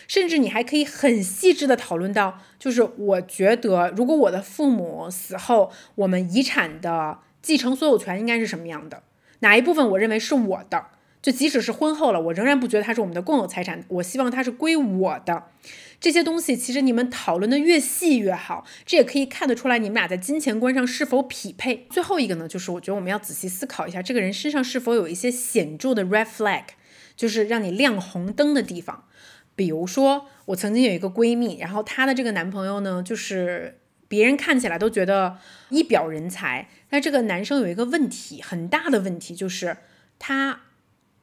甚至你还可以很细致的讨论到，就是我觉得，如果我的父母死后，我们遗产的继承所有权应该是什么样的？哪一部分我认为是我的？就即使是婚后了，我仍然不觉得它是我们的共有财产，我希望它是归我的。这些东西其实你们讨论的越细越好，这也可以看得出来你们俩在金钱观上是否匹配。最后一个呢，就是我觉得我们要仔细思考一下，这个人身上是否有一些显著的 red flag，就是让你亮红灯的地方。比如说，我曾经有一个闺蜜，然后她的这个男朋友呢，就是别人看起来都觉得一表人才，但这个男生有一个问题，很大的问题就是他。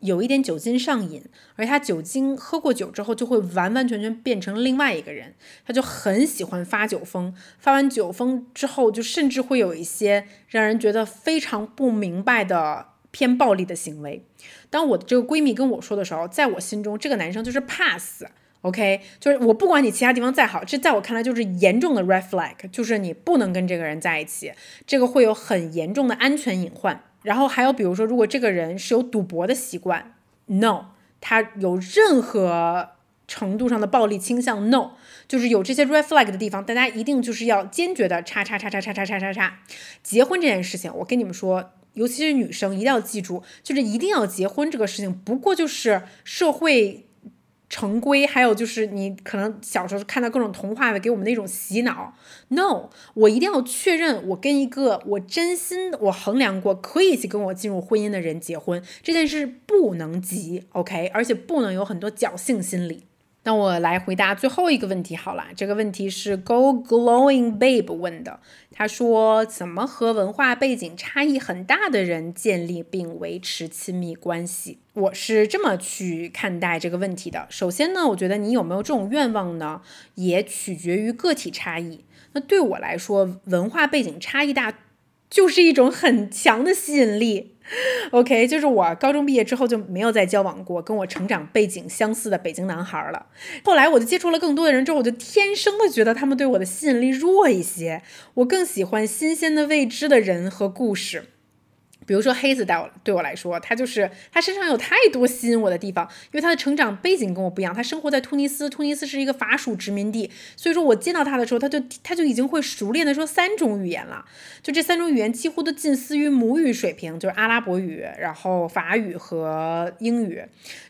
有一点酒精上瘾，而他酒精喝过酒之后就会完完全全变成另外一个人，他就很喜欢发酒疯，发完酒疯之后就甚至会有一些让人觉得非常不明白的偏暴力的行为。当我的这个闺蜜跟我说的时候，在我心中这个男生就是怕死，OK，就是我不管你其他地方再好，这在我看来就是严重的 red flag，就是你不能跟这个人在一起，这个会有很严重的安全隐患。然后还有，比如说，如果这个人是有赌博的习惯，no，他有任何程度上的暴力倾向，no，就是有这些 red flag 的地方，大家一定就是要坚决的叉叉叉叉叉叉叉叉叉。结婚这件事情，我跟你们说，尤其是女生一定要记住，就是一定要结婚这个事情，不过就是社会。成规，还有就是你可能小时候看到各种童话的，给我们的一种洗脑。No，我一定要确认我跟一个我真心我衡量过可以去跟我进入婚姻的人结婚，这件事不能急，OK，而且不能有很多侥幸心理。那我来回答最后一个问题好了，这个问题是 Go Glowing Babe 问的，他说怎么和文化背景差异很大的人建立并维持亲密关系？我是这么去看待这个问题的。首先呢，我觉得你有没有这种愿望呢，也取决于个体差异。那对我来说，文化背景差异大就是一种很强的吸引力。OK，就是我高中毕业之后就没有再交往过跟我成长背景相似的北京男孩了。后来我就接触了更多的人之后，我就天生的觉得他们对我的吸引力弱一些。我更喜欢新鲜的未知的人和故事。比如说黑子带我对我来说，他就是他身上有太多吸引我的地方，因为他的成长背景跟我不一样，他生活在突尼斯，突尼斯是一个法属殖民地，所以说我见到他的时候，他就他就已经会熟练的说三种语言了，就这三种语言几乎都近似于母语水平，就是阿拉伯语，然后法语和英语，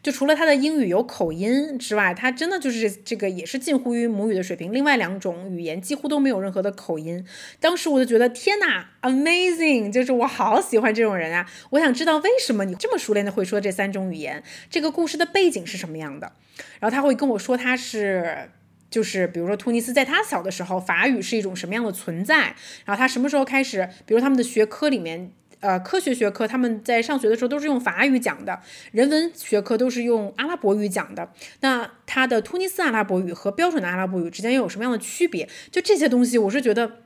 就除了他的英语有口音之外，他真的就是这个也是近乎于母语的水平，另外两种语言几乎都没有任何的口音，当时我就觉得天哪，amazing，就是我好喜欢这。这种人啊，我想知道为什么你这么熟练的会说这三种语言？这个故事的背景是什么样的？然后他会跟我说，他是就是比如说突尼斯在他小的时候，法语是一种什么样的存在？然后他什么时候开始？比如他们的学科里面，呃，科学学科他们在上学的时候都是用法语讲的，人文学科都是用阿拉伯语讲的。那他的突尼斯阿拉伯语和标准的阿拉伯语之间又有什么样的区别？就这些东西，我是觉得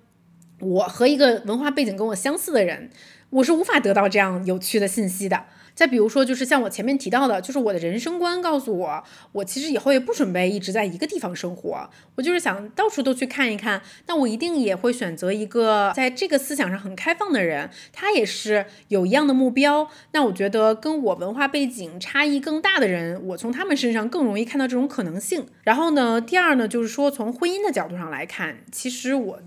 我和一个文化背景跟我相似的人。我是无法得到这样有趣的信息的。再比如说，就是像我前面提到的，就是我的人生观告诉我，我其实以后也不准备一直在一个地方生活，我就是想到处都去看一看。那我一定也会选择一个在这个思想上很开放的人，他也是有一样的目标。那我觉得跟我文化背景差异更大的人，我从他们身上更容易看到这种可能性。然后呢，第二呢，就是说从婚姻的角度上来看，其实我。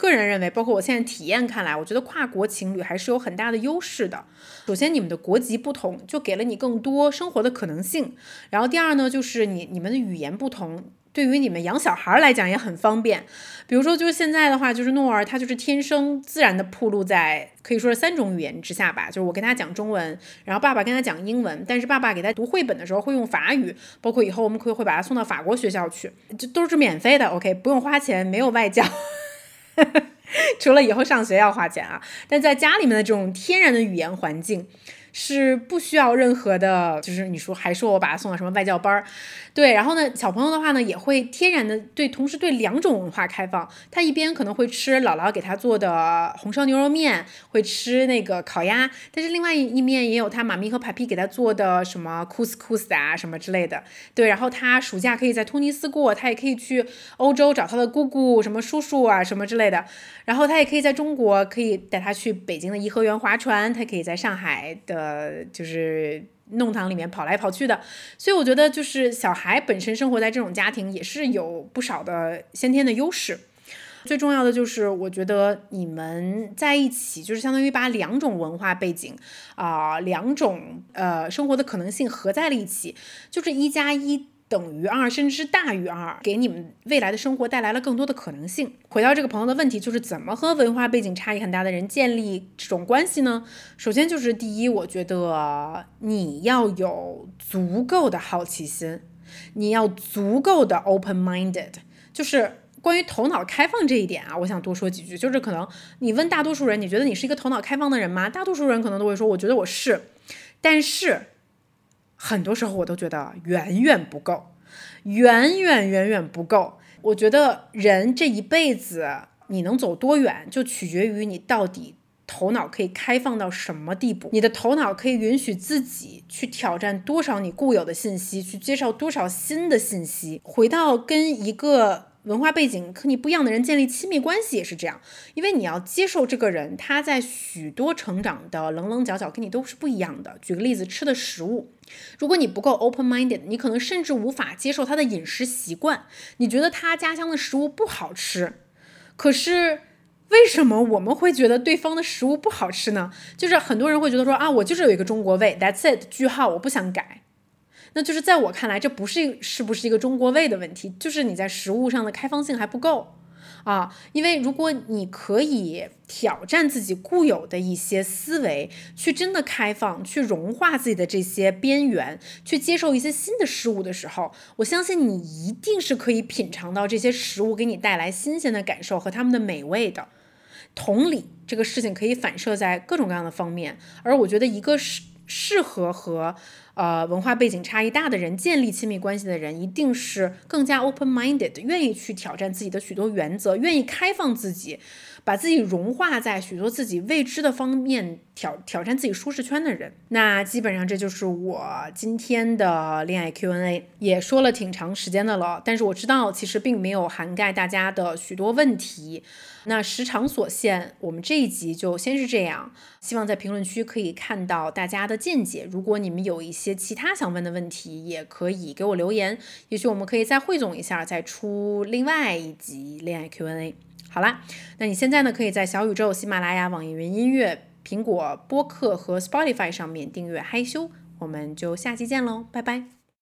个人认为，包括我现在体验看来，我觉得跨国情侣还是有很大的优势的。首先，你们的国籍不同，就给了你更多生活的可能性。然后，第二呢，就是你你们的语言不同，对于你们养小孩来讲也很方便。比如说，就是现在的话，就是诺尔他就是天生自然的铺露在可以说是三种语言之下吧。就是我跟他讲中文，然后爸爸跟他讲英文，但是爸爸给他读绘本的时候会用法语，包括以后我们可以会把他送到法国学校去，这都是免费的。OK，不用花钱，没有外教。除了以后上学要花钱啊，但在家里面的这种天然的语言环境。是不需要任何的，就是你说还说我把他送到什么外教班儿，对，然后呢，小朋友的话呢，也会天然的对，同时对两种文化开放。他一边可能会吃姥姥给他做的红烧牛肉面，会吃那个烤鸭，但是另外一面也有他妈咪和 papi 给他做的什么 couscous 啊什么之类的。对，然后他暑假可以在突尼斯过，他也可以去欧洲找他的姑姑、什么叔叔啊什么之类的。然后他也可以在中国，可以带他去北京的颐和园划船，他可以在上海的。呃，就是弄堂里面跑来跑去的，所以我觉得就是小孩本身生活在这种家庭也是有不少的先天的优势。最重要的就是，我觉得你们在一起，就是相当于把两种文化背景啊，两种呃生活的可能性合在了一起，就是一加一。等于二，甚至是大于二，给你们未来的生活带来了更多的可能性。回到这个朋友的问题，就是怎么和文化背景差异很大的人建立这种关系呢？首先就是第一，我觉得你要有足够的好奇心，你要足够的 open-minded。就是关于头脑开放这一点啊，我想多说几句。就是可能你问大多数人，你觉得你是一个头脑开放的人吗？大多数人可能都会说，我觉得我是，但是。很多时候我都觉得远远不够，远远远远不够。我觉得人这一辈子你能走多远，就取决于你到底头脑可以开放到什么地步，你的头脑可以允许自己去挑战多少你固有的信息，去接受多少新的信息。回到跟一个。文化背景和你不一样的人建立亲密关系也是这样，因为你要接受这个人，他在许多成长的棱棱角角跟你都是不一样的。举个例子，吃的食物，如果你不够 open-minded，你可能甚至无法接受他的饮食习惯。你觉得他家乡的食物不好吃，可是为什么我们会觉得对方的食物不好吃呢？就是很多人会觉得说啊，我就是有一个中国胃，That's it，句号，我不想改。那就是在我看来，这不是是不是一个中国味的问题，就是你在食物上的开放性还不够啊。因为如果你可以挑战自己固有的一些思维，去真的开放，去融化自己的这些边缘，去接受一些新的事物的时候，我相信你一定是可以品尝到这些食物给你带来新鲜的感受和它们的美味的。同理，这个事情可以反射在各种各样的方面，而我觉得一个是。适合和呃文化背景差异大的人建立亲密关系的人，一定是更加 open-minded，愿意去挑战自己的许多原则，愿意开放自己，把自己融化在许多自己未知的方面，挑挑战自己舒适圈的人。那基本上这就是我今天的恋爱 Q&A，也说了挺长时间的了。但是我知道其实并没有涵盖大家的许多问题。那时长所限，我们这一集就先是这样。希望在评论区可以看到大家的见解。如果你们有一些其他想问的问题，也可以给我留言。也许我们可以再汇总一下，再出另外一集恋爱 Q&A。好啦，那你现在呢，可以在小宇宙、喜马拉雅、网易云音乐、苹果播客和 Spotify 上面订阅害羞。我们就下期见喽，拜拜。